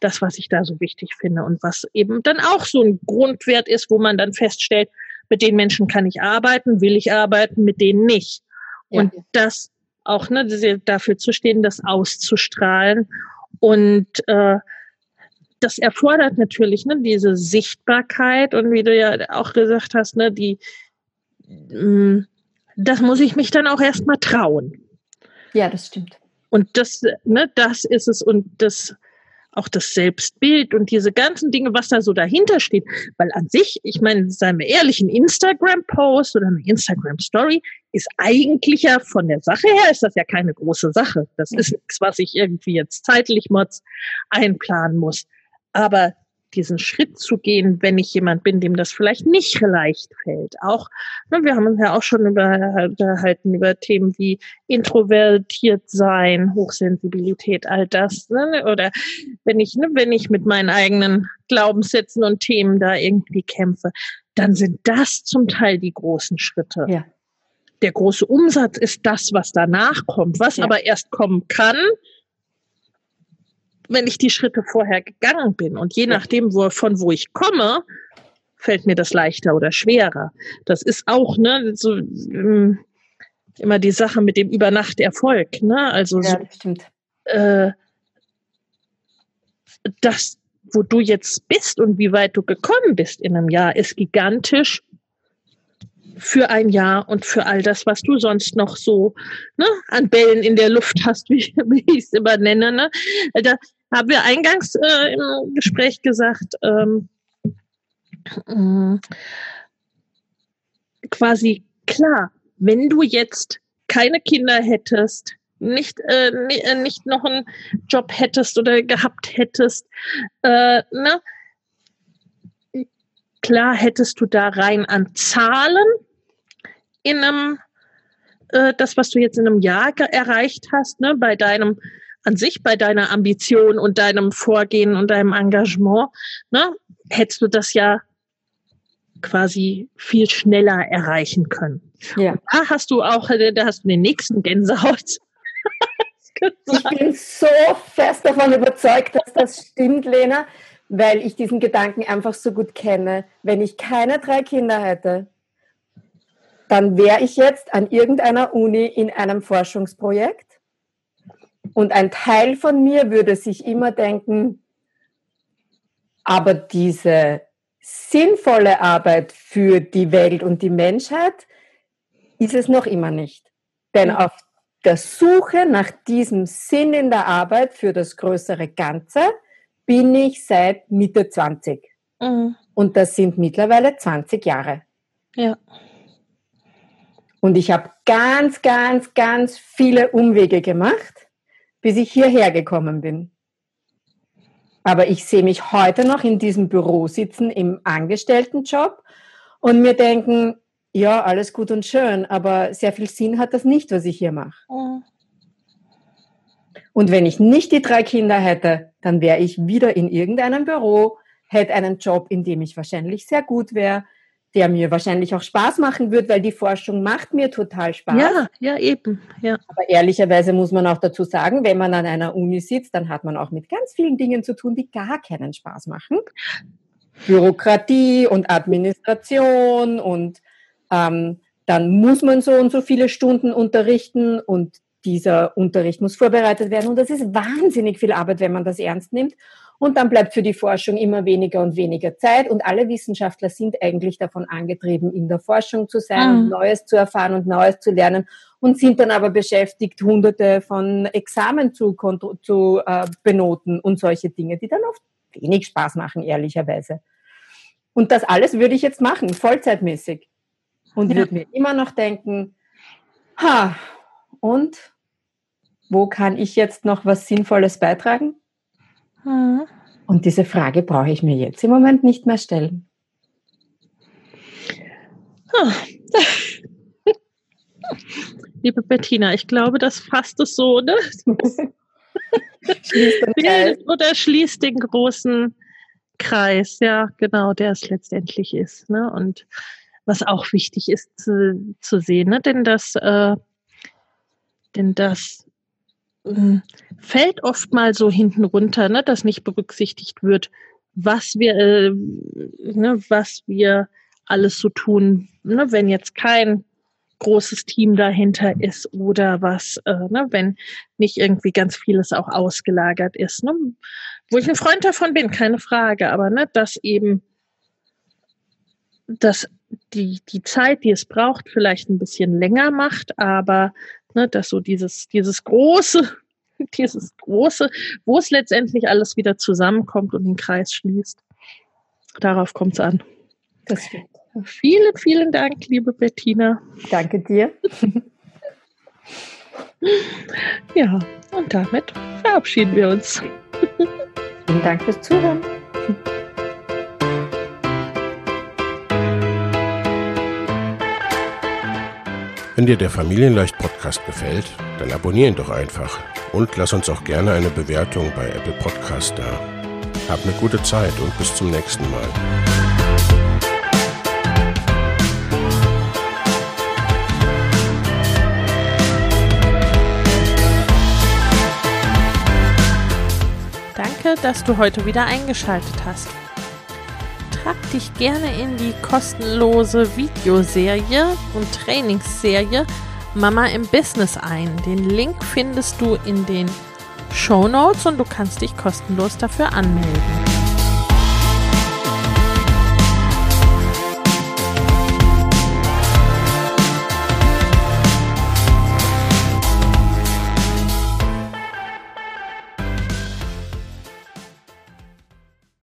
Das, was ich da so wichtig finde und was eben dann auch so ein Grundwert ist, wo man dann feststellt, mit den Menschen kann ich arbeiten, will ich arbeiten, mit denen nicht. Ja. Und das auch, ne, dafür zu stehen, das auszustrahlen. Und äh, das erfordert natürlich ne, diese Sichtbarkeit und wie du ja auch gesagt hast, ne, die, mh, mm, das muss ich mich dann auch erstmal trauen. Ja, das stimmt. Und das, ne, das ist es und das auch das Selbstbild und diese ganzen Dinge, was da so dahinter steht. Weil an sich, ich meine, seien wir ehrlich, ein Instagram-Post oder eine Instagram-Story ist eigentlich ja von der Sache her ist das ja keine große Sache. Das ist nichts, was ich irgendwie jetzt zeitlich mods einplanen muss. Aber diesen Schritt zu gehen, wenn ich jemand bin, dem das vielleicht nicht leicht fällt. Auch, ne, wir haben uns ja auch schon unterhalten über Themen wie introvertiert sein, Hochsensibilität, all das. Ne? Oder wenn ich, ne, wenn ich mit meinen eigenen Glaubenssätzen und Themen da irgendwie kämpfe, dann sind das zum Teil die großen Schritte. Ja. Der große Umsatz ist das, was danach kommt. Was ja. aber erst kommen kann, wenn ich die Schritte vorher gegangen bin. Und je nachdem, wo, von wo ich komme, fällt mir das leichter oder schwerer. Das ist auch, ne, so ähm, immer die Sache mit dem Übernachterfolg, ne? Also ja, das stimmt. Äh, das, wo du jetzt bist und wie weit du gekommen bist in einem Jahr, ist gigantisch für ein Jahr und für all das, was du sonst noch so ne, an Bällen in der Luft hast, wie, wie ich es immer nenne. Ne? Da, haben wir eingangs äh, im Gespräch gesagt, ähm, äh, quasi klar, wenn du jetzt keine Kinder hättest, nicht, äh, äh, nicht noch einen Job hättest oder gehabt hättest, äh, ne? klar hättest du da rein an Zahlen in einem, äh, das, was du jetzt in einem Jahr erreicht hast, ne, bei deinem an sich bei deiner Ambition und deinem Vorgehen und deinem Engagement, ne, hättest du das ja quasi viel schneller erreichen können. Ja. Und da hast du auch, äh, da hast du den nächsten Gänsehaut. ich bin so fest davon überzeugt, dass das stimmt, Lena, weil ich diesen Gedanken einfach so gut kenne. Wenn ich keine drei Kinder hätte, dann wäre ich jetzt an irgendeiner Uni in einem Forschungsprojekt und ein Teil von mir würde sich immer denken, aber diese sinnvolle Arbeit für die Welt und die Menschheit ist es noch immer nicht. Denn auf der Suche nach diesem Sinn in der Arbeit für das größere Ganze bin ich seit Mitte 20. Mhm. Und das sind mittlerweile 20 Jahre. Ja. Und ich habe ganz, ganz, ganz viele Umwege gemacht bis ich hierher gekommen bin. Aber ich sehe mich heute noch in diesem Büro sitzen im Angestelltenjob und mir denken, ja, alles gut und schön, aber sehr viel Sinn hat das nicht, was ich hier mache. Mhm. Und wenn ich nicht die drei Kinder hätte, dann wäre ich wieder in irgendeinem Büro, hätte einen Job, in dem ich wahrscheinlich sehr gut wäre, der mir wahrscheinlich auch Spaß machen wird, weil die Forschung macht mir total Spaß. Ja, ja, eben. Ja. Aber ehrlicherweise muss man auch dazu sagen, wenn man an einer Uni sitzt, dann hat man auch mit ganz vielen Dingen zu tun, die gar keinen Spaß machen. Bürokratie und Administration und ähm, dann muss man so und so viele Stunden unterrichten und dieser Unterricht muss vorbereitet werden und das ist wahnsinnig viel Arbeit, wenn man das ernst nimmt. Und dann bleibt für die Forschung immer weniger und weniger Zeit. Und alle Wissenschaftler sind eigentlich davon angetrieben, in der Forschung zu sein, mhm. Neues zu erfahren und Neues zu lernen und sind dann aber beschäftigt, hunderte von Examen zu, zu äh, benoten und solche Dinge, die dann oft wenig Spaß machen, ehrlicherweise. Und das alles würde ich jetzt machen, vollzeitmäßig. Und ja. würde mir immer noch denken, ha, und wo kann ich jetzt noch was Sinnvolles beitragen? Mhm. Und diese Frage brauche ich mir jetzt im Moment nicht mehr stellen. Liebe Bettina, ich glaube, das fasst es so, ne? schließt Oder schließt den großen Kreis, ja, genau, der es letztendlich ist. Ne? Und was auch wichtig ist zu, zu sehen, ne? denn das, äh, denn das äh, fällt oft mal so hinten runter, ne? dass nicht berücksichtigt wird, was wir, äh, ne, was wir alles so tun, ne? wenn jetzt kein großes Team dahinter ist oder was, äh, ne, wenn nicht irgendwie ganz vieles auch ausgelagert ist. Ne? Wo ich ein Freund davon bin, keine Frage, aber ne, dass eben dass die, die Zeit, die es braucht, vielleicht ein bisschen länger macht, aber ne, dass so dieses, dieses große, dieses große, wo es letztendlich alles wieder zusammenkommt und den Kreis schließt. Darauf kommt es an. Das stimmt. Vielen, vielen Dank, liebe Bettina. Danke dir. ja, und damit verabschieden wir uns. Vielen Dank fürs Zuhören. Wenn dir der Familienleicht Podcast gefällt, dann abonnier ihn doch einfach und lass uns auch gerne eine Bewertung bei Apple Podcast da. Hab eine gute Zeit und bis zum nächsten Mal. Danke, dass du heute wieder eingeschaltet hast. Trag dich gerne in die kostenlose Videoserie und Trainingsserie Mama im Business ein. Den Link findest du in den Show Notes und du kannst dich kostenlos dafür anmelden.